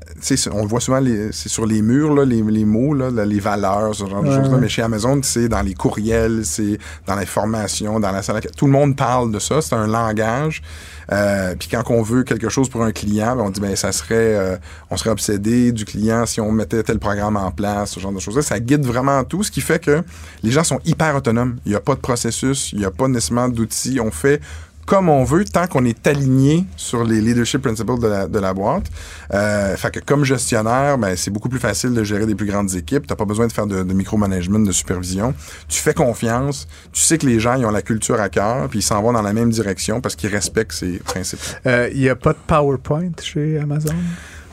on le voit souvent, c'est sur les murs là, les, mots, là, les valeurs, ce genre de choses-là. Mais chez Amazon, c'est dans les courriels, c'est dans l'information, dans la salle. Tout le monde parle de ça. C'est un langage. Euh, puis quand on veut quelque chose pour un client, ben on dit ben ça serait, euh, on serait obsédé du client si on mettait tel programme en place, ce genre de choses-là. Ça guide vraiment tout, ce qui fait que les gens sont hyper autonomes. Il n'y a pas de processus, il n'y a pas nécessairement d'outils. On fait comme on veut tant qu'on est aligné sur les leadership principles de la, de la boîte. Euh, fait que comme gestionnaire, ben, c'est beaucoup plus facile de gérer des plus grandes équipes. T'as pas besoin de faire de, de micromanagement, de supervision. Tu fais confiance. Tu sais que les gens, ils ont la culture à cœur, puis ils s'en vont dans la même direction parce qu'ils respectent ces principes. Il euh, n'y a pas de PowerPoint chez Amazon?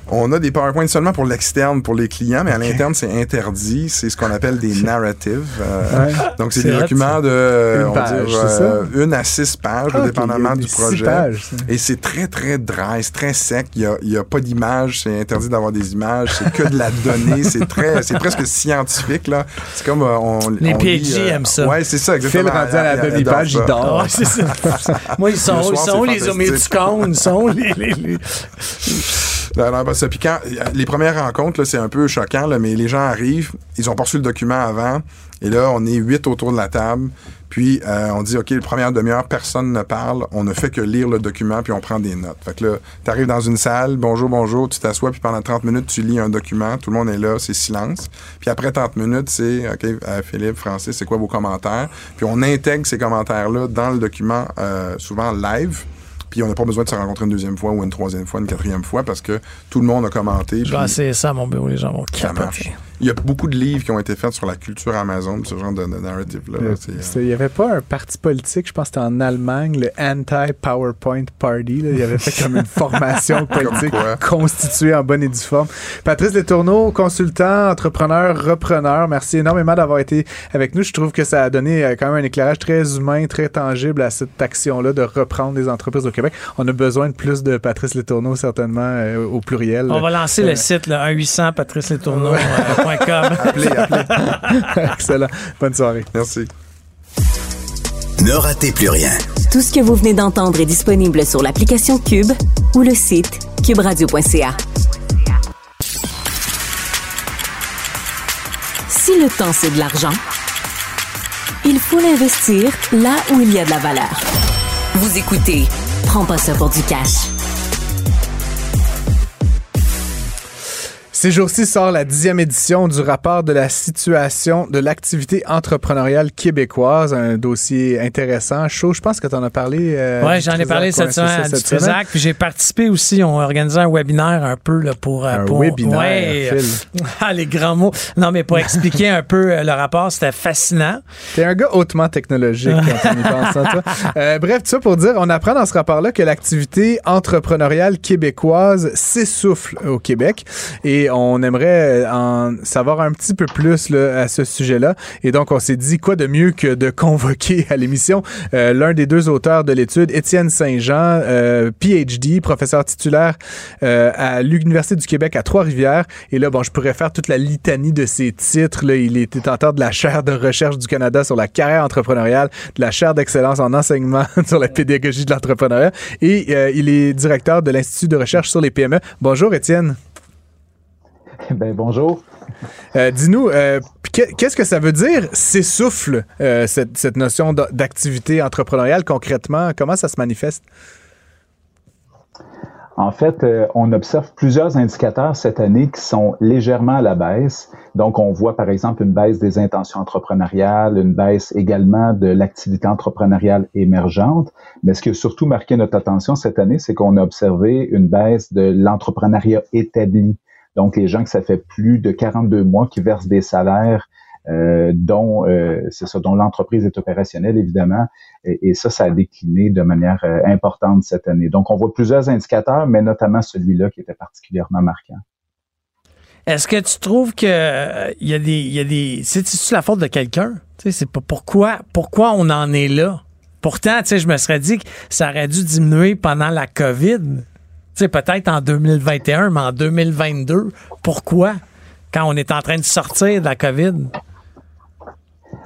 On a des PowerPoints seulement pour l'externe, pour les clients, mais à l'interne, c'est interdit. C'est ce qu'on appelle des *laughs* narratives. Euh, donc, c'est des documents de une, page, dire, euh, une à six pages, ah, dépendamment du projet. Pages, Et c'est très, très dry, c'est très sec. Il n'y a, a, pas d'image. C'est interdit d'avoir des images. C'est que de la donnée. c'est très, c'est presque scientifique, là. C'est comme, euh, on, Les on PhD lit, aiment ça. Ouais, c'est ça, exactement. Phil rendu à la demi-page, il dort. Ouais, c'est ça. *laughs* Moi, ils sont, ils sont les émoticônes, ils sont les... les, les... Non, non, pas ça. Puis quand les premières rencontres, c'est un peu choquant, là, mais les gens arrivent, ils ont reçu le document avant, et là, on est huit autour de la table. Puis euh, on dit, OK, la première demi-heure, personne ne parle. On ne fait que lire le document, puis on prend des notes. Fait que là, tu arrives dans une salle, bonjour, bonjour, tu t'assois, puis pendant 30 minutes, tu lis un document. Tout le monde est là, c'est silence. Puis après 30 minutes, c'est, OK, euh, Philippe, Francis, c'est quoi vos commentaires? Puis on intègre ces commentaires-là dans le document, euh, souvent live. Puis on n'a pas besoin de se rencontrer une deuxième fois ou une troisième fois, une quatrième fois parce que tout le monde a commenté. Je vais essayer ça à mon bureau, les gens vont capoter. Il y a beaucoup de livres qui ont été faits sur la culture Amazon, ce genre de, narrative-là. Euh, il n'y avait pas un parti politique, je pense que c'était en Allemagne, le Anti-PowerPoint Party. Là. Il avait fait comme une formation *laughs* politique constituée en bonne et due forme. Patrice Letourneau, consultant, entrepreneur, repreneur, merci énormément d'avoir été avec nous. Je trouve que ça a donné euh, quand même un éclairage très humain, très tangible à cette action-là de reprendre des entreprises au Québec. On a besoin de plus de Patrice Letourneau, certainement, euh, au pluriel. On va lancer le site, 1-800 Patrice Letourneau. *laughs* *laughs* appelez, appelez. *laughs* Excellent. Bonne soirée. Merci. Ne ratez plus rien. Tout ce que vous venez d'entendre est disponible sur l'application Cube ou le site cuberadio.ca. Si le temps, c'est de l'argent, il faut l'investir là où il y a de la valeur. Vous écoutez Prends pas ça pour du cash. Ces jours-ci sort la dixième édition du rapport de la situation de l'activité entrepreneuriale québécoise, un dossier intéressant, chaud. Je pense que tu en as parlé. Euh, oui, j'en ai parlé cette semaine à Trisac, puis j'ai participé aussi. On a organisé un webinaire un peu là, pour... Euh, un pour, webinaire, ouais, *laughs* ah, les grands mots. Non, mais pour *laughs* expliquer un peu euh, le rapport, c'était fascinant. T'es un gars hautement technologique quand on y pense, hein, toi. *laughs* Euh, bref, tout ça pour dire, on apprend dans ce rapport-là que l'activité entrepreneuriale québécoise s'essouffle au Québec. Et on aimerait euh, en savoir un petit peu plus à ce sujet-là. Et donc, on s'est dit quoi de mieux que de *laughs* convoquer à l'émission euh, l'un des deux auteurs de l'étude, Étienne Saint-Jean, euh, PhD, professeur titulaire à l'Université du Québec à Trois-Rivières. Et là, bon, je pourrais faire toute la litanie de ses titres. Il était auteur de la chaire de recherche du Canada sur la carrière entrepreneuriale, de la chaire d'excellence en enseignement *laughs* sur la pédagogie de l'entrepreneuriat. Et il est directeur de l'Institut de recherche sur les PME. Bonjour, Étienne. *laughs* Ben, bonjour. Euh, dis-nous, euh, qu'est-ce que ça veut dire s'essouffle, euh, cette, cette, notion d'activité entrepreneuriale concrètement? Comment ça se manifeste? En fait, euh, on observe plusieurs indicateurs cette année qui sont légèrement à la baisse. Donc, on voit par exemple une baisse des intentions entrepreneuriales, une baisse également de l'activité entrepreneuriale émergente. Mais ce qui a surtout marqué notre attention cette année, c'est qu'on a observé une baisse de l'entrepreneuriat établi. Donc, les gens que ça fait plus de 42 mois qui versent des salaires euh, dont euh, c'est ça, dont l'entreprise est opérationnelle évidemment, et, ça, ça a décliné de manière euh, importante cette année. Donc, on voit plusieurs indicateurs, mais notamment celui-là qui était particulièrement marquant. Est-ce que tu trouves que il y a des, il y a des, c'est la faute de quelqu'un? C'est pas pourquoi, pourquoi on en est là? Pourtant, tu sais, je me serais dit que ça aurait dû diminuer pendant la COVID. Tu peut-être en 2021, mais en 2022, pourquoi? Quand on est en train de sortir de la COVID?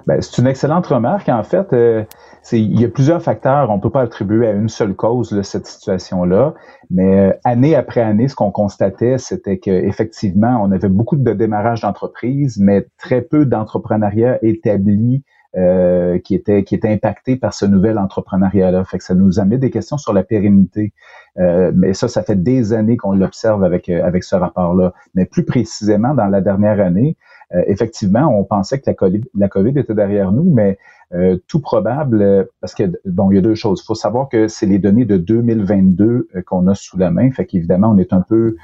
Ben, c'est une excellente remarque. En fait, euh, il y a plusieurs facteurs. On ne peut pas attribuer à une seule cause cette situation-là. Mais euh, année après année, ce qu'on constatait, c'était qu'effectivement, on avait beaucoup de démarrage d'entreprises, mais très peu d'entrepreneuriat établi euh, qui était qui était impacté par ce nouvel entrepreneuriat-là. Fait que ça nous a mis des questions sur la pérennité. mais ça, ça fait des années qu'on l'observe avec avec ce rapport-là. Mais plus précisément, dans la dernière année, euh, effectivement, on pensait que la COVID, la COVID était derrière nous, mais euh, tout probable, euh, parce que bon, il y a deux choses. Il faut savoir que c'est les données de 2022 qu'on a sous la main, fait qu'évidemment, on est un peu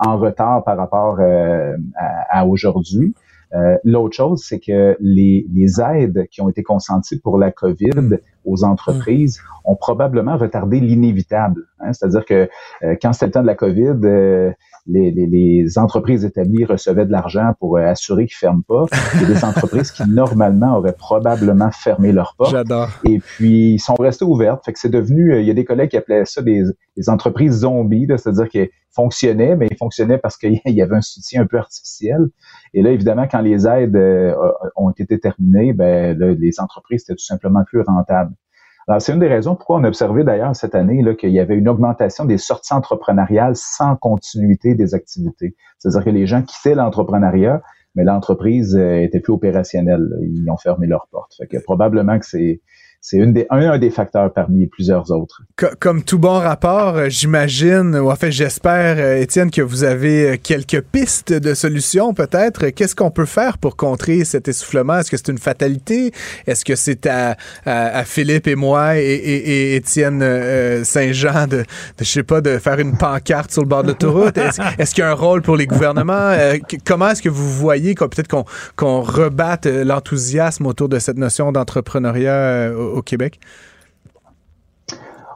en retard par rapport à, aujourd'hui. L'autre chose, c'est que les, aides qui ont été consenties pour la COVID aux entreprises ont probablement retardé l'inévitable. Hein. C'est-à-dire que quand c'était le temps de la COVID, les, les, les, entreprises établies recevaient de l'argent pour euh, assurer qu'ils ferment pas. Il y a des *laughs* entreprises qui normalement auraient probablement fermé leurs portes. J'adore. Et puis ils sont restés ouvertes. Fait que c'est devenu. Euh, il y a des collègues qui appelaient ça des, des entreprises zombies, c'est-à-dire qu'ils fonctionnaient, mais ils fonctionnaient parce qu'il *laughs* y avait un soutien un peu artificiel. Et là, évidemment, quand les aides euh, ont été terminées, ben là, les entreprises étaient tout simplement plus rentables c'est une des raisons pourquoi on a observé d'ailleurs cette année qu'il y avait une augmentation des sorties entrepreneuriales sans continuité des activités. C'est-à-dire que les gens quittaient l'entrepreneuriat, mais l'entreprise euh, était plus opérationnelle. Ils ont fermé leurs portes. Fait probablement que c'est c'est une des, un, des facteurs parmi plusieurs autres. comme tout bon rapport, euh, j'imagine, ou en fait j'espère, euh, Étienne, que vous avez euh, quelques pistes de solutions peut-être. Qu'est-ce qu'on peut faire pour contrer cet essoufflement? Est-ce que c'est une fatalité? Est-ce que c'est à, à, Philippe et moi et, et, Étienne Saint-Jean de, je sais pas, de faire une pancarte sur le bord de l'autoroute? Est-ce, qu'il y a un rôle pour les gouvernements? comment est-ce que vous voyez peut-être qu'on, qu'on rebatte l'enthousiasme autour de cette notion d'entrepreneuriat au, Québec?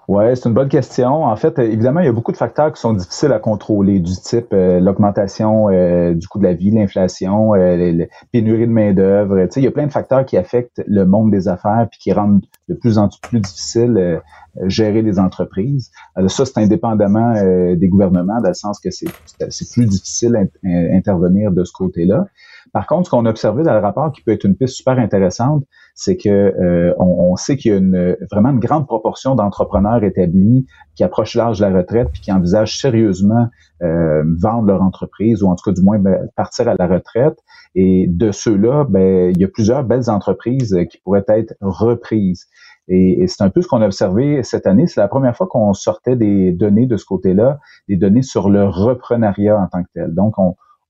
Oui, c'est une bonne question. En fait, évidemment, il y a beaucoup de facteurs qui sont difficiles à contrôler, du type euh, l'augmentation euh, du coût de la vie, l'inflation, euh, les, pénurie de main-d'œuvre. il y a plein de facteurs qui affectent le monde des affaires puis qui rendent de plus en plus difficile gérer les entreprises. Alors ça, c'est indépendamment des gouvernements, dans le sens que c'est plus difficile d'intervenir de ce côté-là. Par contre, ce qu'on a observé dans le rapport, qui peut être une piste super intéressante, c'est que euh, on, sait qu'il y a une, vraiment une grande proportion d'entrepreneurs établis qui approchent l'âge de la retraite puis qui envisagent sérieusement euh, vendre leur entreprise ou en tout cas du moins ben, partir à la retraite. Et de ceux-là, ben, il y a plusieurs belles entreprises qui pourraient être reprises. Et, c'est un peu ce qu'on a observé cette année. C'est la première fois qu'on sortait des données de ce côté-là, des données sur le reprenariat en tant que tel. Donc,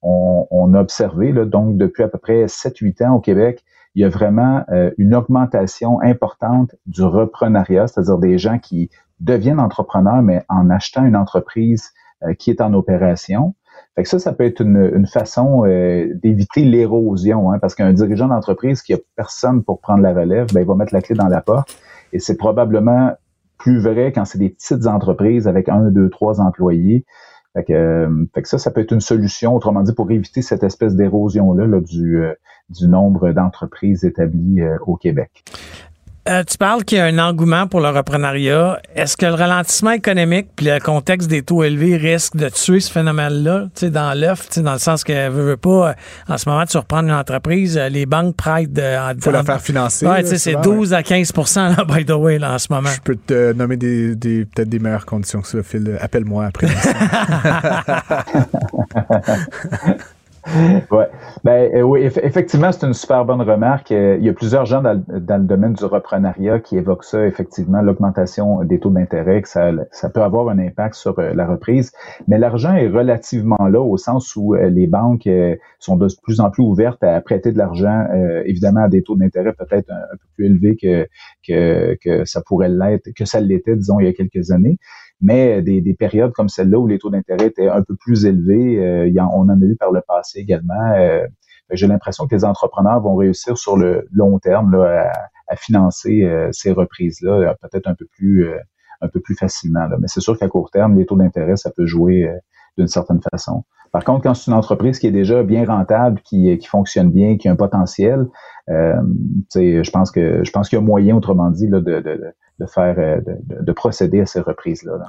on, a observé, là, donc depuis à peu près 7-8 ans au Québec, il y a vraiment euh, une augmentation importante du reprenariat, c'est-à-dire des gens qui deviennent entrepreneurs, mais en achetant une entreprise euh, qui est en opération. Fait que ça, ça peut être une, façon euh, d'éviter l'érosion, hein, parce qu'un dirigeant d'entreprise qui a personne pour prendre la relève, ben, il va mettre la clé dans la porte. Et c'est probablement plus vrai quand c'est des petites entreprises avec un, deux, trois employés. Fait que, euh, ça, ça peut être une solution, autrement dit, pour éviter cette espèce d'érosion-là euh, du nombre d'entreprises établies euh, au Québec. Euh, tu parles qu'il y a un engouement pour le reprenariat. Est-ce que le ralentissement économique puis le contexte des taux élevés risque de tuer ce phénomène-là, tu sais, dans sais, dans le sens que veut, veut pas, en ce moment, tu reprends une entreprise, euh, les banques prêtent de, faut la faire financer. Ouais, tu sais, c'est 12 à 15 là, by the way, là, en ce moment. Je peux te nommer des, des peut-être des meilleures conditions que ça, Phil. Appelle-moi après. *laughs* *laughs* ouais. Ben, euh, oui, effectivement, c'est une super bonne remarque. Euh, il y a plusieurs gens dans, le domaine du reprenariat qui évoquent ça, effectivement, l'augmentation des taux d'intérêt, que ça, peut avoir un impact sur euh, la reprise. Mais l'argent est relativement là au sens où les banques sont de plus en plus ouvertes à prêter de l'argent, évidemment, à des taux d'intérêt peut-être un, peu plus élevés que ça pourrait l'être, que ça l'était, disons, il y a quelques années. Mais des, des périodes comme celle-là où les taux d'intérêt étaient un peu plus élevés, euh, on en a eu par le passé également. Euh, j'ai l'impression que les entrepreneurs vont réussir sur le long terme là, à, financer euh, ces reprises-là, peut-être un peu plus un peu plus facilement. Là. Mais c'est sûr qu'à court terme, les taux d'intérêt, ça peut jouer d'une certaine façon. Par contre, quand c'est une entreprise qui est déjà bien rentable, qui, qui fonctionne bien, qui a un potentiel, euh, je pense que je pense qu'il y a moyen, autrement dit, là, de, de, de faire euh, de, de, procéder à ces reprises-là. Là.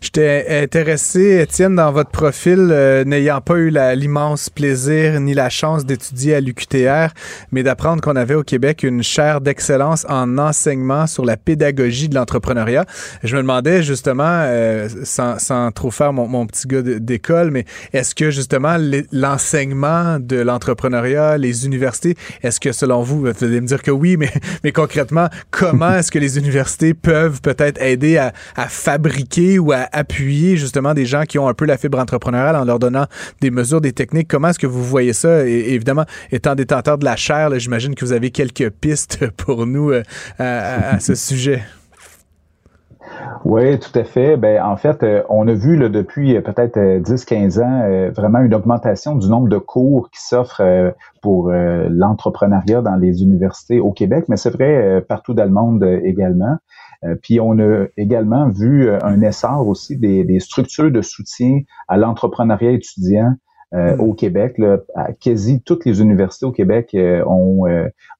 J'étais intéressé, Étienne, dans votre profil, euh, n'ayant pas eu l'immense plaisir ni la chance d'étudier à l'UQTR, mais d'apprendre qu'on avait au Québec une chaire d'excellence en enseignement sur la pédagogie de l'entrepreneuriat. Je me demandais justement, euh, sans, sans, trop faire mon, mon petit gars d'école, mais est-ce que justement l'enseignement de l'entrepreneuriat, les universités, est-ce que selon vous, vous allez me dire que oui, mais, mais concrètement, comment est-ce que les universités *laughs* peuvent peut-être aider à, fabriquer ou à appuyer justement des gens qui ont un peu la fibre entrepreneuriale en leur donnant des mesures, des techniques. Comment est-ce que vous voyez ça? Et, évidemment, étant détenteur de la chair, j'imagine que vous avez quelques pistes *laughs* pour nous euh, à, ce *laughs* sujet. Oui, tout à fait. Ben, en fait, euh, on a vu là, depuis euh, peut-être 10-15 ans vraiment une augmentation du nombre de cours qui s'offrent pour l'entrepreneuriat dans les universités au Québec, mais c'est vrai partout dans le monde également. Euh, puis on a également vu euh, un essor aussi des, structures de soutien à l'entrepreneuriat étudiant euh, hmm. au Québec. Là, quasi toutes les universités au Québec ont,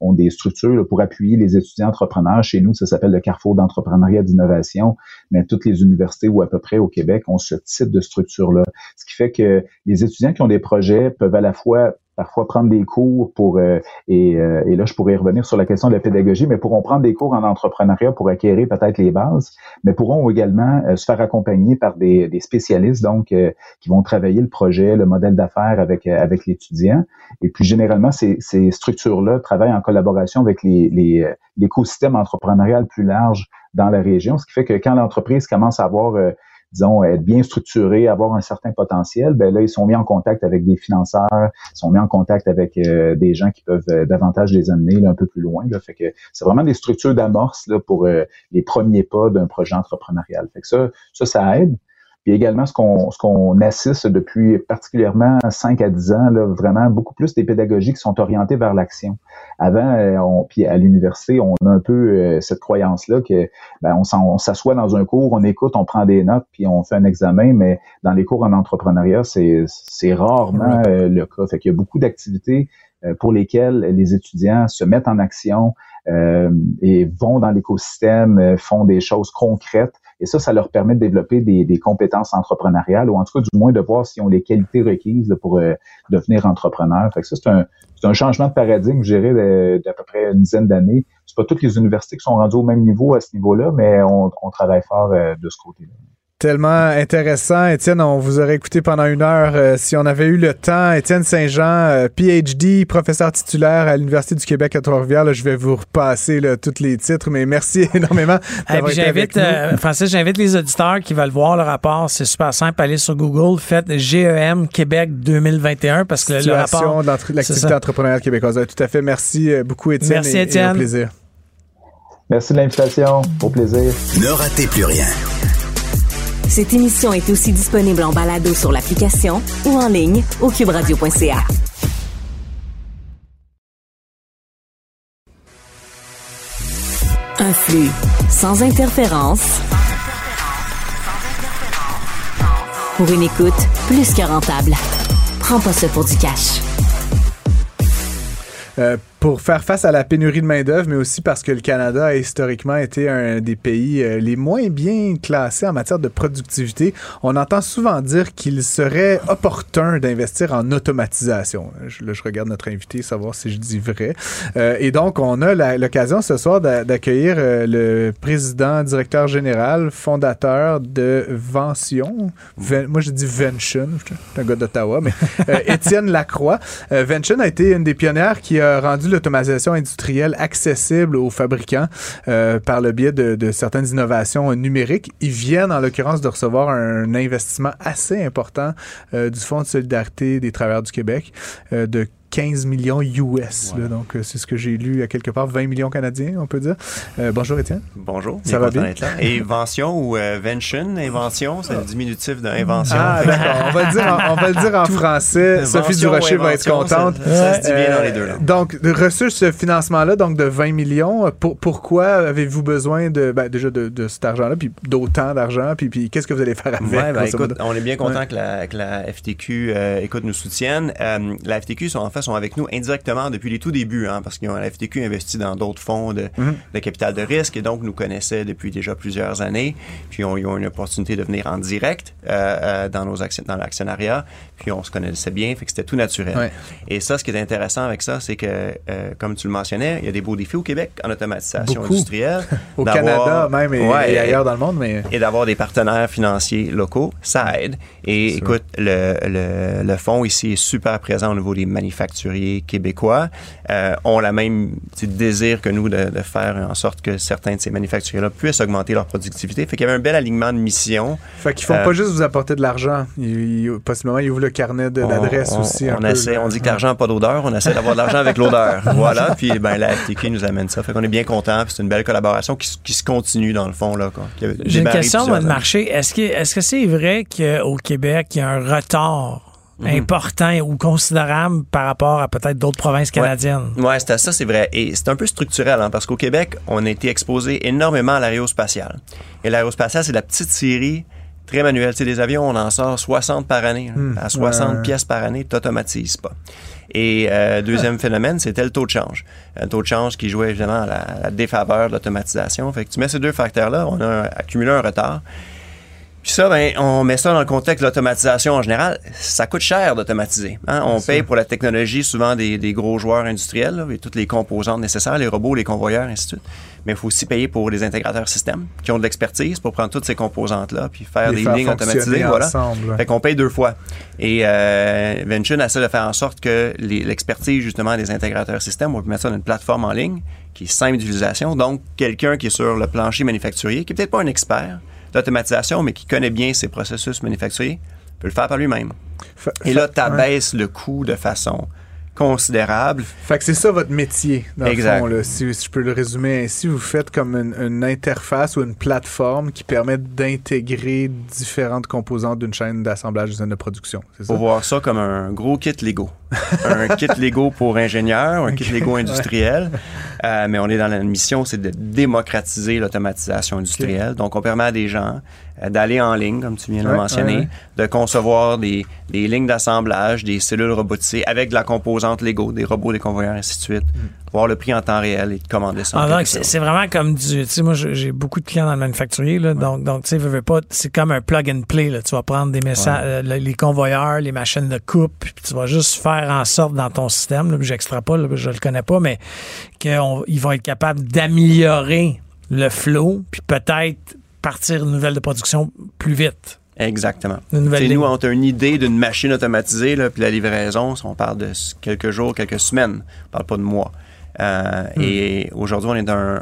ont des structures pour appuyer les étudiants entrepreneurs. Chez nous, ça s'appelle le Carrefour d'entrepreneuriat d'innovation, mais toutes les universités ou à peu près au Québec ont ce type de structure-là. Ce qui fait que les étudiants qui ont des projets peuvent à la fois parfois prendre des cours pour euh, et, euh, et, là je pourrais revenir sur la question de la pédagogie, mais pourront prendre des cours en entrepreneuriat pour acquérir peut-être les bases, mais pourront également euh, se faire accompagner par des, spécialistes donc qui vont travailler le projet, le modèle d'affaires avec avec l'étudiant. Et puis généralement ces, ces structures-là travaillent en collaboration avec les l'écosystème entrepreneurial plus large dans la région, ce qui fait que quand l'entreprise commence à avoir disons, être bien structurés, avoir un certain potentiel, ben là, ils sont mis en contact avec des financeurs, ils sont mis en contact avec euh, des gens qui peuvent euh, davantage les amener un peu plus loin. Là. Fait que c'est vraiment des structures d'amorce pour euh, les premiers pas d'un projet entrepreneurial. Fait que ça, ça, ça aide. Puis également, ce qu'on ce qu'on assiste depuis particulièrement 5 à 10 ans, là, vraiment beaucoup plus des pédagogies qui sont orientées vers l'action. Avant, euh, on, puis à l'université, on a un peu euh, cette croyance-là que ben, on s'assoit dans un cours, on écoute, on prend des notes, puis on fait un examen, mais dans les cours en entrepreneuriat, c'est c'est rarement euh, le cas. Fait qu'il y a beaucoup d'activités pour lesquelles les étudiants se mettent en action et vont dans l'écosystème, font des choses concrètes et ça, ça leur permet de développer des, compétences entrepreneuriales ou en tout cas du moins de voir s'ils ont les qualités requises pour euh, devenir entrepreneur. Fait que ça, c'est un, changement de paradigme, je dirais, d'à peu près une dizaine d'années. C'est pas toutes les universités qui sont rendues au même niveau à ce niveau-là, mais on, on travaille fort euh, de ce côté-là. Tellement intéressant. Étienne, on vous aurait écouté pendant une heure euh, si on avait eu le temps. Étienne Saint-Jean, euh, PhD, professeur titulaire à l'Université du Québec à Trois-Rivières. Je vais vous repasser là, tous les titres, mais merci *laughs* énormément. j'invite, euh, Francis, j'invite les auditeurs qui veulent voir le rapport. C'est super simple. Allez sur Google, faites GEM Québec 2021 parce que le rapport. de l'activité entrepreneuriale québécoise. Tout à fait. Merci beaucoup, Étienne. Merci, Étienne. plaisir. Merci de l'invitation. Au plaisir. Ne ratez plus rien. Cette émission est aussi disponible en balado sur l'application ou en ligne au cuberadio.ca. Un flux sans interférence. Pour une écoute plus que rentable. Prends pas ça pour du cash. Euh, pour faire face à la pénurie de main-d'œuvre, mais aussi parce que le Canada a historiquement été un des pays euh, les moins bien classés en matière de productivité. On entend souvent dire qu'il serait opportun d'investir en automatisation. Je, là, je regarde notre invité, savoir si je dis vrai. Euh, et donc, on a l'occasion ce soir d'accueillir euh, le président, directeur général, fondateur de Vention. moi, je dis Vention, un gars d'Ottawa, mais Étienne Lacroix. Vention a été une des pionnières qui a rendu l'automatisation industrielle accessible aux fabricants euh, par le biais de, certaines innovations numériques. Ils viennent, en l'occurrence, de recevoir un investissement assez important euh, du Fonds de solidarité des travailleurs du Québec euh, de 15 millions US. donc, euh, c'est ce que j'ai lu à quelque part, 20 millions canadiens, on peut dire. Euh, bonjour, Étienne. Bonjour. Ça va bien? Invention ou euh, invention, invention, c'est le diminutif d'invention. Ah, d'accord. On va le dire en, on va le dire en français. Sophie Durocher va être contente. Ça, se dit bien dans les deux. Là. Donc, reçu ce financement-là, donc de 20 millions, pour, pourquoi avez-vous besoin de, ben, déjà de, de cet argent-là, puis d'autant d'argent, puis, puis qu'est-ce que vous allez faire avec? Ouais, ben, écoute, on est bien content que, la, que, la, FTQ écoute, nous soutienne. la FTQ sont en fait sont avec nous indirectement depuis les tout débuts, hein, parce que la FTQ investi dans d'autres fonds de, mhm. de, capital de risque et donc nous connaissaient depuis déjà plusieurs années. Puis on, ils ont une opportunité de venir en direct euh, euh, dans nos dans l'actionnariat. Puis on se connaissait bien, fait que c'était tout naturel. Et ça, ce qui est intéressant avec ça, c'est que, euh, comme tu le mentionnais, il y a des beaux défis au Québec en automatisation industrielle. *laughs* au Canada même et, ailleurs dans le monde, mais et d'avoir des partenaires financiers locaux, ça aide. Et écoute, le, le, le fonds ici est super présent au niveau des manufacturiers québécois euh, ont la même désir que nous de, faire en sorte que certains de ces manufacturiers-là puissent augmenter leur productivité. Fait qu'il y avait un bel alignement de mission. Fait qu'ils font pas euh, juste vous apporter de l'argent. possiblement, ils ouvrent le carnet d'adresse aussi. On, essaie, on dit que l'argent n'a pas d'odeur. On essaie d'avoir de l'argent avec l'odeur. *laughs* voilà. Puis ben, la FTQ nous amène ça. Fait qu'on est bien content. C'est une belle collaboration qui, se continue dans le fond. là. J'ai une question, de marché. Est-ce que est-ce que c'est vrai qu'au Québec, il y a un retard Mhm. important ou considérable par rapport à peut-être d'autres provinces canadiennes. Oui, ouais, ça, c'est vrai. Et c'est un peu structurel, hein, parce qu'au Québec, on a été exposé énormément à l'aérospatiale. Et l'aérospatiale, c'est la petite série très manuelle. C'est des avions, on en sort 60 par année. Hmm. À 60 pièces par année, tu n'automatises pas. Et euh, deuxième phénomène, c'était le taux de change. Un taux de change qui jouait évidemment à la, défaveur de l'automatisation. Fait que tu mets ces deux facteurs-là, on a accumulé un retard. Puis ça, ben, on met ça dans le contexte de l'automatisation en général. Ça coûte cher d'automatiser. Hein? On paye pour la technologie souvent des, gros joueurs industriels, et toutes les composantes nécessaires, les robots, les convoyeurs, ainsi de suite. Mais il faut aussi payer pour les intégrateurs systèmes qui ont de l'expertise pour prendre toutes ces composantes-là puis faire des lignes automatisées. Voilà. Fait qu'on paye deux fois. Et euh, Venture essaie de faire en sorte que l'expertise justement des intégrateurs systèmes, on peut mettre ça dans une plateforme en ligne qui est simple d'utilisation. Donc, quelqu'un qui est sur le plancher manufacturier, qui est peut-être pas un expert, d'automatisation, mais qui connaît bien ses processus manufacturiers, peut le faire par lui-même. Et là, tu abaisses le coût de façon considérable. Fait que c'est ça votre métier, dans le fond. Là, si, je peux le résumer ainsi, vous faites comme une, interface ou une plateforme qui permet d'intégrer différentes composantes d'une chaîne d'assemblage d'une de production. C'est ça? Faut voir ça comme un gros kit Lego. Un kit Lego pour ingénieurs, un kit Lego industriel. Euh, mais on est dans la mission, c'est de démocratiser l'automatisation industrielle. Donc, on permet à des gens euh, d'aller en ligne, comme tu viens de le mentionner, de concevoir des, des lignes d'assemblage, des cellules robotisées avec de la composante Lego, des robots, des convoyeurs, ainsi de suite. Mm. Voir le prix en temps réel et de commander ça. Ah, c'est vraiment comme du. Tu sais, moi, j'ai beaucoup de clients dans le manufacturier, là, donc, donc tu sais, pas. C'est comme un plug and play. Là. Tu vas prendre des messages, euh, les convoyeurs, les machines de coupe, puis tu vas juste faire en sorte dans ton système, là, j'extrapole, je le connais pas, mais qu'il va être capable d'améliorer le flow, puis peut-être partir une nouvelle de production plus vite. Exactement. nous, on a une idée d'une machine automatisée, là, puis la livraison, on parle de quelques jours, quelques semaines, on parle pas de mois. Euh, hmm. Et aujourd'hui, on est dans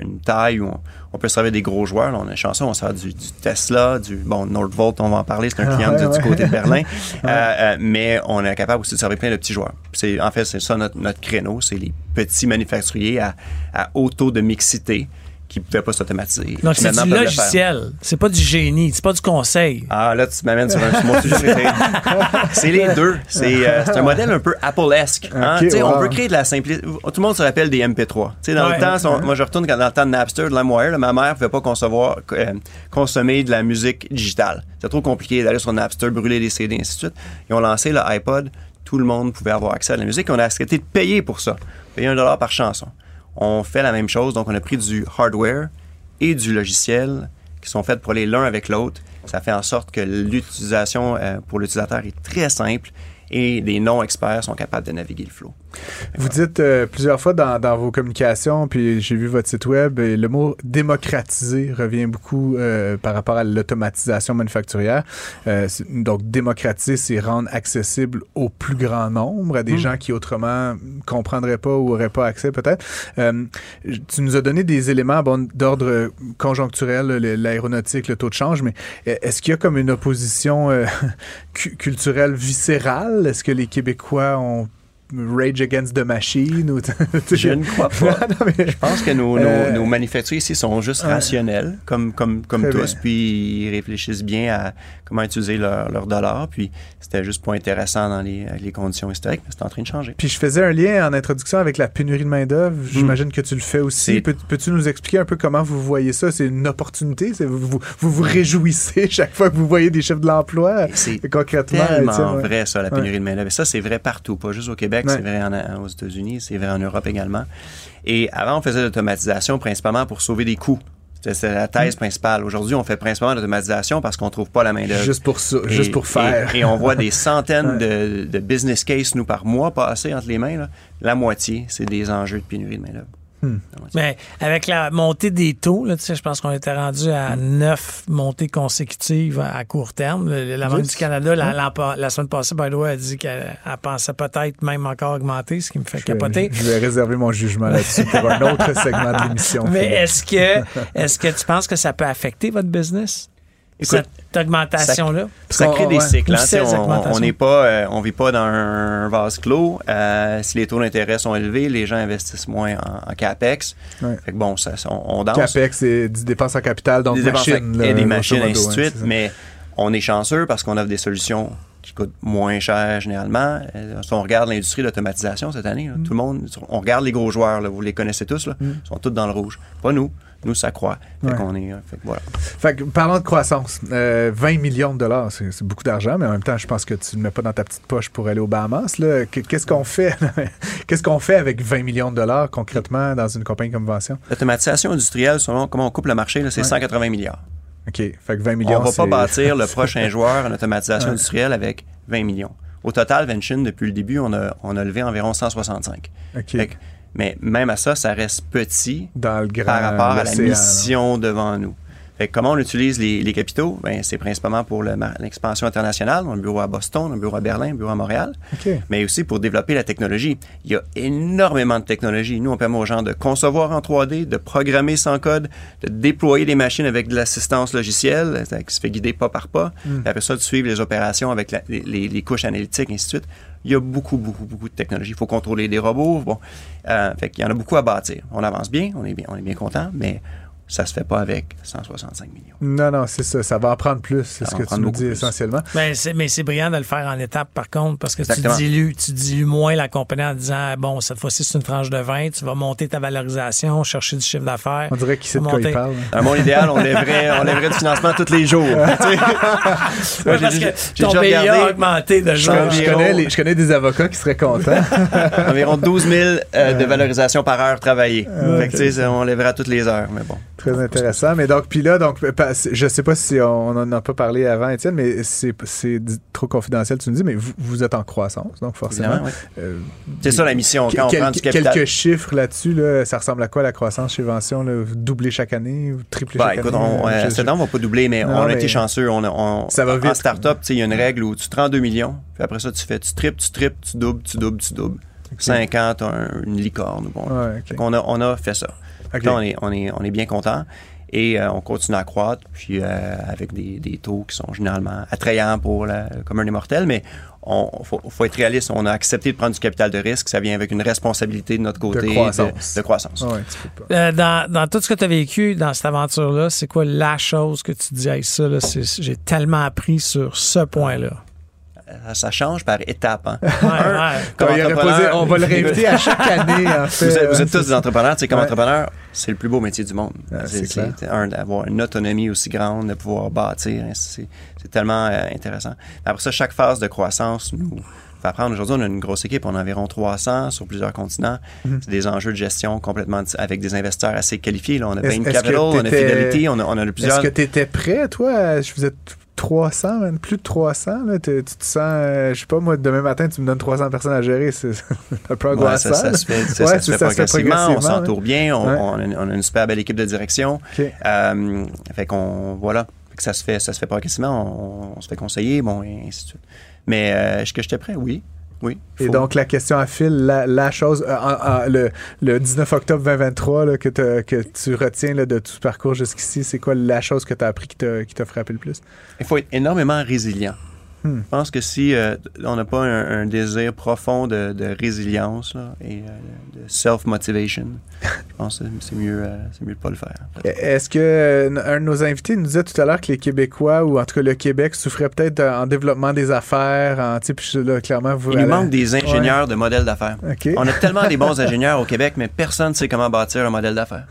une taille où on, peut servir des gros joueurs. on a chanceux, on sert du, du, Tesla, du bon Nordvolt, on va en parler, c'est un ah, client du, côté de Berlin. *laughs* Euh, euh, mais on est capable aussi de servir plein de petits joueurs. C'est en fait c'est ça notre, notre créneau, c'est les petits manufacturiers à, à haut taux de mixité qui ne pouvaient pas s'automatiser. Donc, c'est du logiciel. C'est pas du génie. C'est pas du conseil. Ah, là, tu m'amènes sur un sujet. *laughs* c'est les deux. Euh, c'est un modèle un peu Apple-esque. Hein? On peut créer de la simplicité. Tout le monde se rappelle des MP3. dans le temps, moi, je retourne dans le temps de Napster, de LimeWire. ma mère ne pouvait pas concevoir, euh, consommer de la musique digitale. C'est trop compliqué d'aller sur Napster, brûler des CD, ainsi de suite. Ils ont lancé l'iPod tout le monde pouvait avoir accès à la musique. On a accepté de payer pour ça, payer un dollar par chanson. On fait la même chose, donc on a pris du hardware et du logiciel qui sont faits pour aller l'un avec l'autre. Ça fait en sorte que l'utilisation euh, pour l'utilisateur est très simple et des non-experts sont capables de naviguer le flow. Vous dites euh, plusieurs fois dans, dans, vos communications, puis j'ai vu votre site web, et le mot démocratiser revient beaucoup euh, par rapport à l'automatisation manufacturière. Euh, donc, démocratiser, c'est rendre accessible au plus grand nombre, à des mmh. gens qui autrement comprendraient pas ou auraient pas accès peut-être. tu nous as donné des éléments bon, d'ordre conjoncturel, l'aéronautique, le taux de change, mais est-ce qu'il y a comme une opposition *laughs* culturelle viscérale? Est-ce que les Québécois ont Rage Against the Machine ou *laughs* Je ne crois pas. Je pense que nos, euh, nos, manufacturiers ici sont juste rationnels, comme, comme, comme tous, puis ils réfléchissent bien à comment utiliser leur, leur dollar, puis c'était juste pas intéressant dans les, les conditions historiques, mais c'est en train de changer. Puis je faisais un lien en introduction avec la pénurie de main-d'œuvre. Hmm. J'imagine que tu le fais aussi. Peux-tu nous expliquer un peu comment vous voyez ça? C'est une opportunité? Vous vous, vous, vous réjouissez *laughs* chaque fois que vous voyez des chefs de l'emploi? C'est concrètement tellement vrai, ça, la pénurie de main-d'œuvre. Ça, c'est vrai partout, pas juste au Québec c'est vrai aux États-Unis, c'est vrai en Europe également. Et avant, on faisait l'automatisation principalement pour sauver des coûts. C'est la thèse mm. principale. Aujourd'hui, on fait principalement l'automatisation parce qu'on trouve pas la main d'œuvre. Juste pour ça, juste pour faire. Et, on voit des *laughs* centaines de, business cases nous par mois passer entre les mains. La moitié, c'est des enjeux de pénurie de main d'œuvre. Hmm. Mais avec la montée des taux, là, je pense qu'on était rendu à neuf montées consécutives à court terme. La Banque du Canada, la, semaine passée, by the way, a dit qu'elle pensait peut-être même encore augmenter, ce qui me fait capoter. Je vais réserver mon jugement là-dessus pour un autre segment de l'émission. Mais est-ce que, *laughs* est-ce que tu penses que ça peut affecter votre business? Cette augmentation-là? Ça, crée des cycles. Hein, on n'est pas, euh, on vit pas dans un vase clos. Euh, si les taux d'intérêt sont élevés, les gens investissent moins en, capex. Fait que bon, ça, on, danse. Capex, c'est des dépenses en capital, donc des machines. et des machines, ainsi de suite. mais on est chanceux parce qu'on offre des solutions qui coûtent moins cher généralement. Euh, si on regarde l'industrie de l'automatisation cette année, mm. tout le monde, on regarde les gros joueurs, vous les connaissez tous, là, mm. ils sont tous dans le rouge. Pas nous. Nous, ça croît. Fait qu'on est. Fait que voilà. Fait que, parlant de croissance, 20 euh, millions de dollars, c'est beaucoup d'argent, mais en même temps, je pense que tu ne mets pas dans ta petite poche pour aller aux Bahamas. Qu'est-ce qu'on fait? *laughs* Qu'est-ce qu'on fait avec 20 millions de dollars concrètement dans une compagnie comme Convention? L'automatisation industrielle, selon comment on coupe le marché, c'est 180 milliards. OK. Fait que 20 millions. On va pas bâtir le *laughs* prochain joueur en automatisation industrielle avec 20 millions. Au total, Vention, depuis le début, on a, on a levé environ 165. OK. Mais même à ça, ça reste petit par rapport à la mission devant nous. Fait comment on utilise les, capitaux? Ben, c'est principalement pour l'expansion internationale. On a un bureau à Boston, un bureau à Berlin, un bureau à Montréal. Mais aussi pour développer la technologie. Il y a énormément de technologies. Nous, on permet aux gens de concevoir en 3D, de programmer sans code, de déployer des machines avec de l'assistance logicielle, qui se fait guider pas par pas. Hmm. après ça, de suivre les opérations avec les, les, couches analytiques, et ainsi de suite. Il y a beaucoup, beaucoup, beaucoup de technologies. Il faut contrôler des robots. Bon, euh, fait qu'il y en a beaucoup à bâtir. On avance bien, on est bien, on est bien content, mais ça se fait pas avec 165 millions. Non, non, c'est ça. Ça va en prendre plus, c'est ce que tu nous dis essentiellement. Ben, mais c'est brillant de le faire en étapes, par contre, parce que tu dilues, tu dilues moins la compagnie en disant, bon, cette fois-ci, c'est une tranche de 20, tu vas monter ta valorisation, chercher du chiffre d'affaires. On dirait qu'il sait de quoi il parle. Dans mon idéal, on lèverait, on lèverait du financement tous les jours. Moi, *laughs* j'ai ton regardé, a augmenté de jour. Je, connais je connais des avocats qui seraient contents. *laughs* environ 12 000 euh, de valorisation par heure travaillée. Fait que, on lèverait à toutes les heures, mais bon. Très intéressant. Mais donc, puis là, donc, je sais pas si on en a pas parlé avant, Étienne, mais c'est trop confidentiel, tu nous dis, mais vous, vous êtes en croissance, donc forcément. Euh, c'est ça la mission. Quand on prend du capital. Quelques chiffres là-dessus, là, ça ressemble à quoi la croissance chez Vention? Là, doubler chaque année ou tripler bah, chaque écoute, année? On, euh, année, on va pas doubler, mais on a été chanceux. On, ça va vite. En start-up, il y a une règle où tu te rends 2 millions, puis après ça, tu fais, tu triples, tu triples, tu doubles, tu doubles, tu doubles. 50, une licorne. Bon. on, a, on a fait ça. Là, on est, on, est, on est bien content et euh, on continue à croître, puis euh, avec des, des, taux qui sont généralement attrayants pour le commun des mortels, mais il faut, faut, être réaliste. On a accepté de prendre du capital de risque. Ça vient avec une responsabilité de notre côté de croissance. De, croissance. Euh, dans, dans, tout ce que tu as vécu dans cette aventure-là, c'est quoi la chose que tu dis avec ça? J'ai tellement appris sur ce point-là? Ça change par étapes. Hein. on va le réinviter à chaque *laughs* année. Vous, êtes, tous des entrepreneurs. comme entrepreneur, c'est le plus beau métier du monde. c'est d'avoir une autonomie aussi grande, de pouvoir bâtir. C'est tellement euh, intéressant. Après ça, chaque phase de croissance nous faut apprendre. Aujourd'hui, on a une grosse équipe, on a environ 300 sur plusieurs continents. Mhm. C'est des enjeux de gestion complètement avec des investisseurs assez qualifiés. Là. On a Bain Capital, on a Fidelity, on a, on a plusieurs. Est-ce que tu étais prêt, toi? Je vous êtes 300, même plus de 300. Là. Tu, tu te sens, euh, je sais pas, moi, demain matin, tu me donnes 300 personnes à gérer. C'est *laughs* un peu Ouais, angoissant. ça, ça se fait, ça, Ouais, ça se fait progressivement, on s'entoure bien, on, Ouais. on a une, on a une super belle équipe de direction. Euh, fait qu'on voilà, Fait que ça se fait, ça se fait progressivement, on, on se fait conseiller, bon et ainsi de suite. Mais euh, est-ce que j'étais prêt? Oui, oui. Et donc, la question à fil, la, la chose, euh, en- en- le, le 19 octobre 2023 là, que, que tu retiens là, de tout ce parcours jusqu'ici, c'est quoi la chose que tu as appris qui t'a frappé le plus? il faut être énormément résilient. Hmm. Je pense que si euh, on n'a pas un, un désir profond de, de résilience là, et euh, de self-motivation, je pense que c'est mieux, euh, c'est mieux de pas le faire. Est-ce que euh, un de nos invités nous disait tout à l'heure que les Québécois, ou en tout cas le Québec, souffrait peut-être en développement des affaires, en type, là, clairement, vous... Il nous allez- manque des ingénieurs de modèles d'affaires. On a tellement des bons *laughs* ingénieurs au Québec, mais personne ne sait comment bâtir un modèle d'affaires.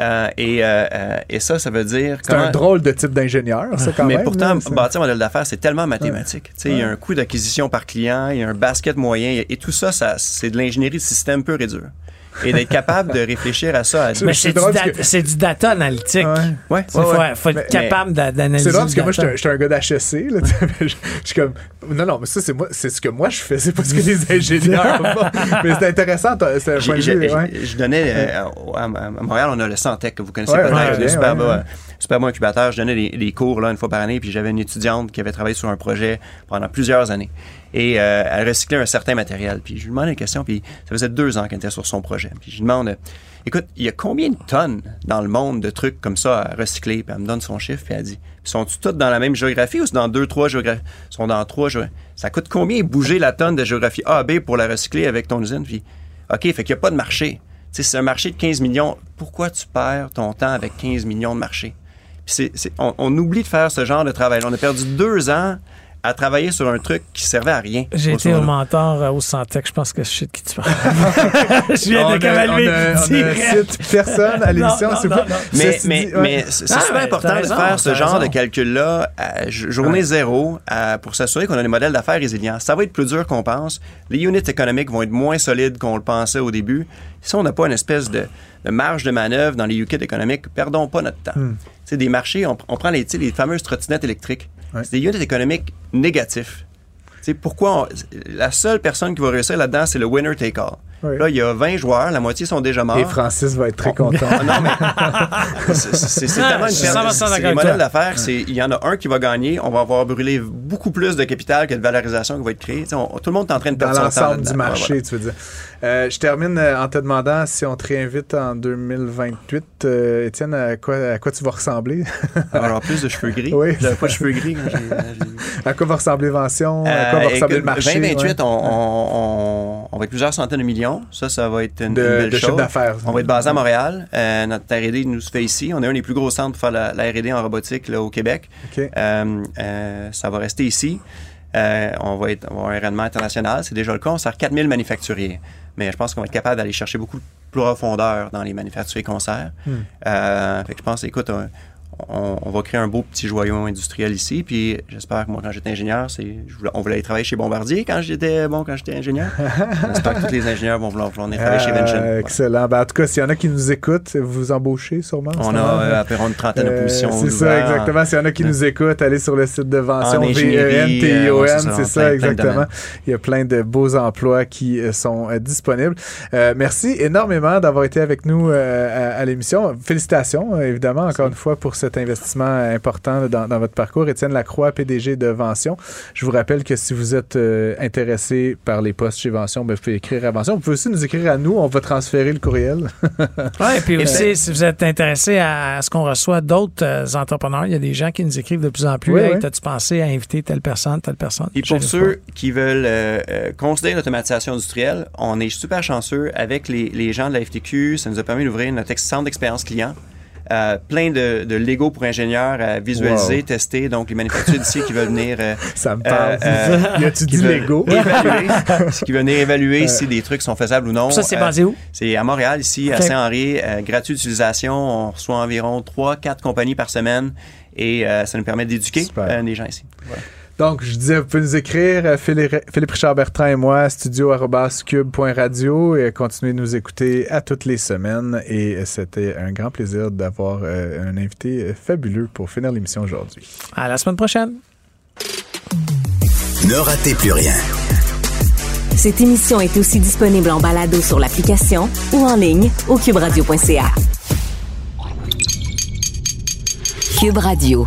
Euh, et, euh, euh, et ça, ça veut dire. C'est un drôle de type d'ingénieur, ça, quand mais même. pourtant, là, c'est- bâtir un modèle d'affaires, c'est tellement mathématique. Tu sais, Il y a un coût d'acquisition par client, il y a un basket moyen, et, et tout ça, ça c'est de l'ingénierie de système pur et dur. Et d'être capable de réfléchir à ça. À... Mais c'est c'est du, drôle da- parce que- c'est du data analytique. Ouais. Ouais, Il faut, faut être capable d'a- d'analyser. C'est drôle parce que le moi, data. j'étais un- un gars sais, *laughs* mais Je je suis comme. Non, non, mais ça, c'est moi, c'est ce que moi je fais, c'est pas ce que les ingénieurs *laughs* font. Mais c'est intéressant, c'est un point J'ai- de vue. j'ai- ouais. Je donnais euh, à, Montréal, on a le Santec que vous connaissez Ouais, peut-être, ouais, super, ouais, ouais. euh, super bon incubateur. Je donnais des, des cours là, une fois par année, puis j'avais une étudiante qui avait travaillé sur un projet pendant plusieurs années. Et euh, elle recyclait un certain matériel. Puis je lui demandais une question, puis ça faisait deux ans qu'elle était sur son projet. Puis je lui demande, écoute, il y a combien de tonnes dans le monde de trucs comme ça à recycler? Puis elle me donne son chiffre, puis elle dit, sont-ils toutes dans la même géographie ou c'est dans deux, trois géographies? Sont dans trois géographies. Ça coûte combien bouger la tonne de géographie A à B pour la recycler avec ton usine? Puis, OK, fait qu'il n'y a pas de marché. Tu sais, c'est un marché de 15 millions. Pourquoi tu perds ton temps avec 15 millions de marchés? Puis c'est- on, on oublie de faire ce genre de travail. On a perdu deux ans à travailler sur un truc qui servait à rien. J'ai été au mentor euh, au Santec, je pense que je sais de qui tu parles. *laughs* je viens On de a- cavaler direct. cite personne à l'émission, plaît. non. Mais, mais, dit, ouais. mais c'est c'est Ah, super important de faire ce genre raison. de calcul-là à journée zéro à- pour s'assurer qu'on a des modèles d'affaires résilients. Ça va être plus dur qu'on pense. Les units économiques vont être moins solides qu'on le pensait au début. Si on n'a pas une espèce de, de marge de manœuvre dans les units économiques, perdons pas notre temps. Hmm. Sais, des marchés, on, on prend les, les fameuses trottinettes électriques. Ouais. C'est des units économiques négatifs. Tu sais, pourquoi on- la seule personne qui va réussir là-dedans, c'est le winner take all. Ouais. Là, il y a 20 joueurs, la moitié sont déjà morts. Et Francis va être très content. *laughs* Non, mais *laughs* c'est- c'est c'est Ah, tellement une suis 100% perte. C'est toi. d'affaires, c'est il y en a un qui va gagner, on va avoir brûlé beaucoup plus de capital que de valorisation qui va être créée. On- tout le monde est en train de Dans perdre son temps l'ensemble du. Ouais, marché, tu veux dire. Euh, je termine euh, en te demandant si on te réinvite en 2028. euh, Étienne, à quoi, à quoi tu vas ressembler? *laughs* Alors, plus de cheveux gris. Oui. J'avais pas de cheveux gris quand j'ai- j'ai. à quoi va ressembler Vention? à quoi va ressembler le marché? 2028, ouais? on, on- on- on va être plusieurs centaines de millions. Ça, ça va être une, de, une belle de chiffre d'affaires. On va être basé à Montréal. Euh, notre R&D nous se fait ici. On est un des plus gros centres pour faire la, la R&D en robotique là, au Québec. Ça va rester ici. Euh, on, va être, on va avoir un rayonnement international. C'est déjà le cas. On sert 4000 manufacturiers. Mais je pense qu'on va être capable d'aller chercher beaucoup de profondeur dans les manufacturiers qu'on sert. Hmm. Euh, fait que je pense, écoute, on, on- on va créer un beau petit joyau industriel ici. Puis j'espère que moi, quand j'étais ingénieur, c'est, on voulait aller travailler chez Bombardier quand j'étais bon, quand j'étais ingénieur. *laughs* j'espère que tous les ingénieurs vont vouloir, vouloir venir travailler chez Euh, Vention. Voilà. Excellent. Ben, en tout cas, s'il y en a qui nous écoutent, vous vous embauchez sûrement. en On a euh, là? à peu près une trentaine de Euh, positions. c'est ça, exactement. S'il y en a qui nous écoutent, allez sur le site de Vention, En ingénierie, euh, V-E-N-T-I-O-N, c'est c'est ça, plein- exactement. Il y a plein de beaux emplois qui euh, sont euh, disponibles. Euh, merci énormément d'avoir été avec nous euh, à, à l'émission. Félicitations, euh, évidemment, encore une fois, pour cet investissement important dans, dans votre parcours. Étienne Lacroix, PDG de Vention. Je vous rappelle que si vous êtes euh, intéressé par les postes chez Vention, ben, vous pouvez écrire à Vention. Vous pouvez aussi nous écrire à nous. On va transférer le courriel. *laughs* Et puis aussi, si vous êtes intéressé à, à ce qu'on reçoit d'autres euh, entrepreneurs, il y a des gens qui nous écrivent de plus en plus. Oui, hey, oui. t'as-tu pensé à inviter telle personne, telle personne? Et pour ceux qui veulent euh, euh, considérer l'automatisation industrielle, on est super chanceux avec les, les gens de la FTQ. Ça nous a permis d'ouvrir notre centre d'expérience client. Euh, plein de, de Lego pour ingénieurs à visualiser, Wow. tester. Donc, les manufacturiers d'ici qui veulent venir euh, *laughs* Ça me parle. euh, *laughs* y a-tu dit Lego? *laughs* évaluer, qui veulent venir évaluer si des trucs sont faisables ou non. Ça, c'est Euh, basé où? c'est à Montréal, ici, à. Saint-Henri. euh, gratuit d'utilisation. On reçoit environ 3-4 compagnies par semaine et euh, ça nous permet d'éduquer euh, des gens ici. Voilà. Donc, je disais, vous pouvez nous écrire, euh, Philippe Richard Bertrand et moi, studio.cube.radio et continuez de nous écouter à toutes les semaines. Et c'était un grand plaisir d'avoir euh, un invité euh, fabuleux pour finir l'émission aujourd'hui. À la semaine prochaine. Ne ratez plus rien. Cette émission est aussi disponible en balado sur l'application ou en ligne au cuberadio.ca. Cube Radio.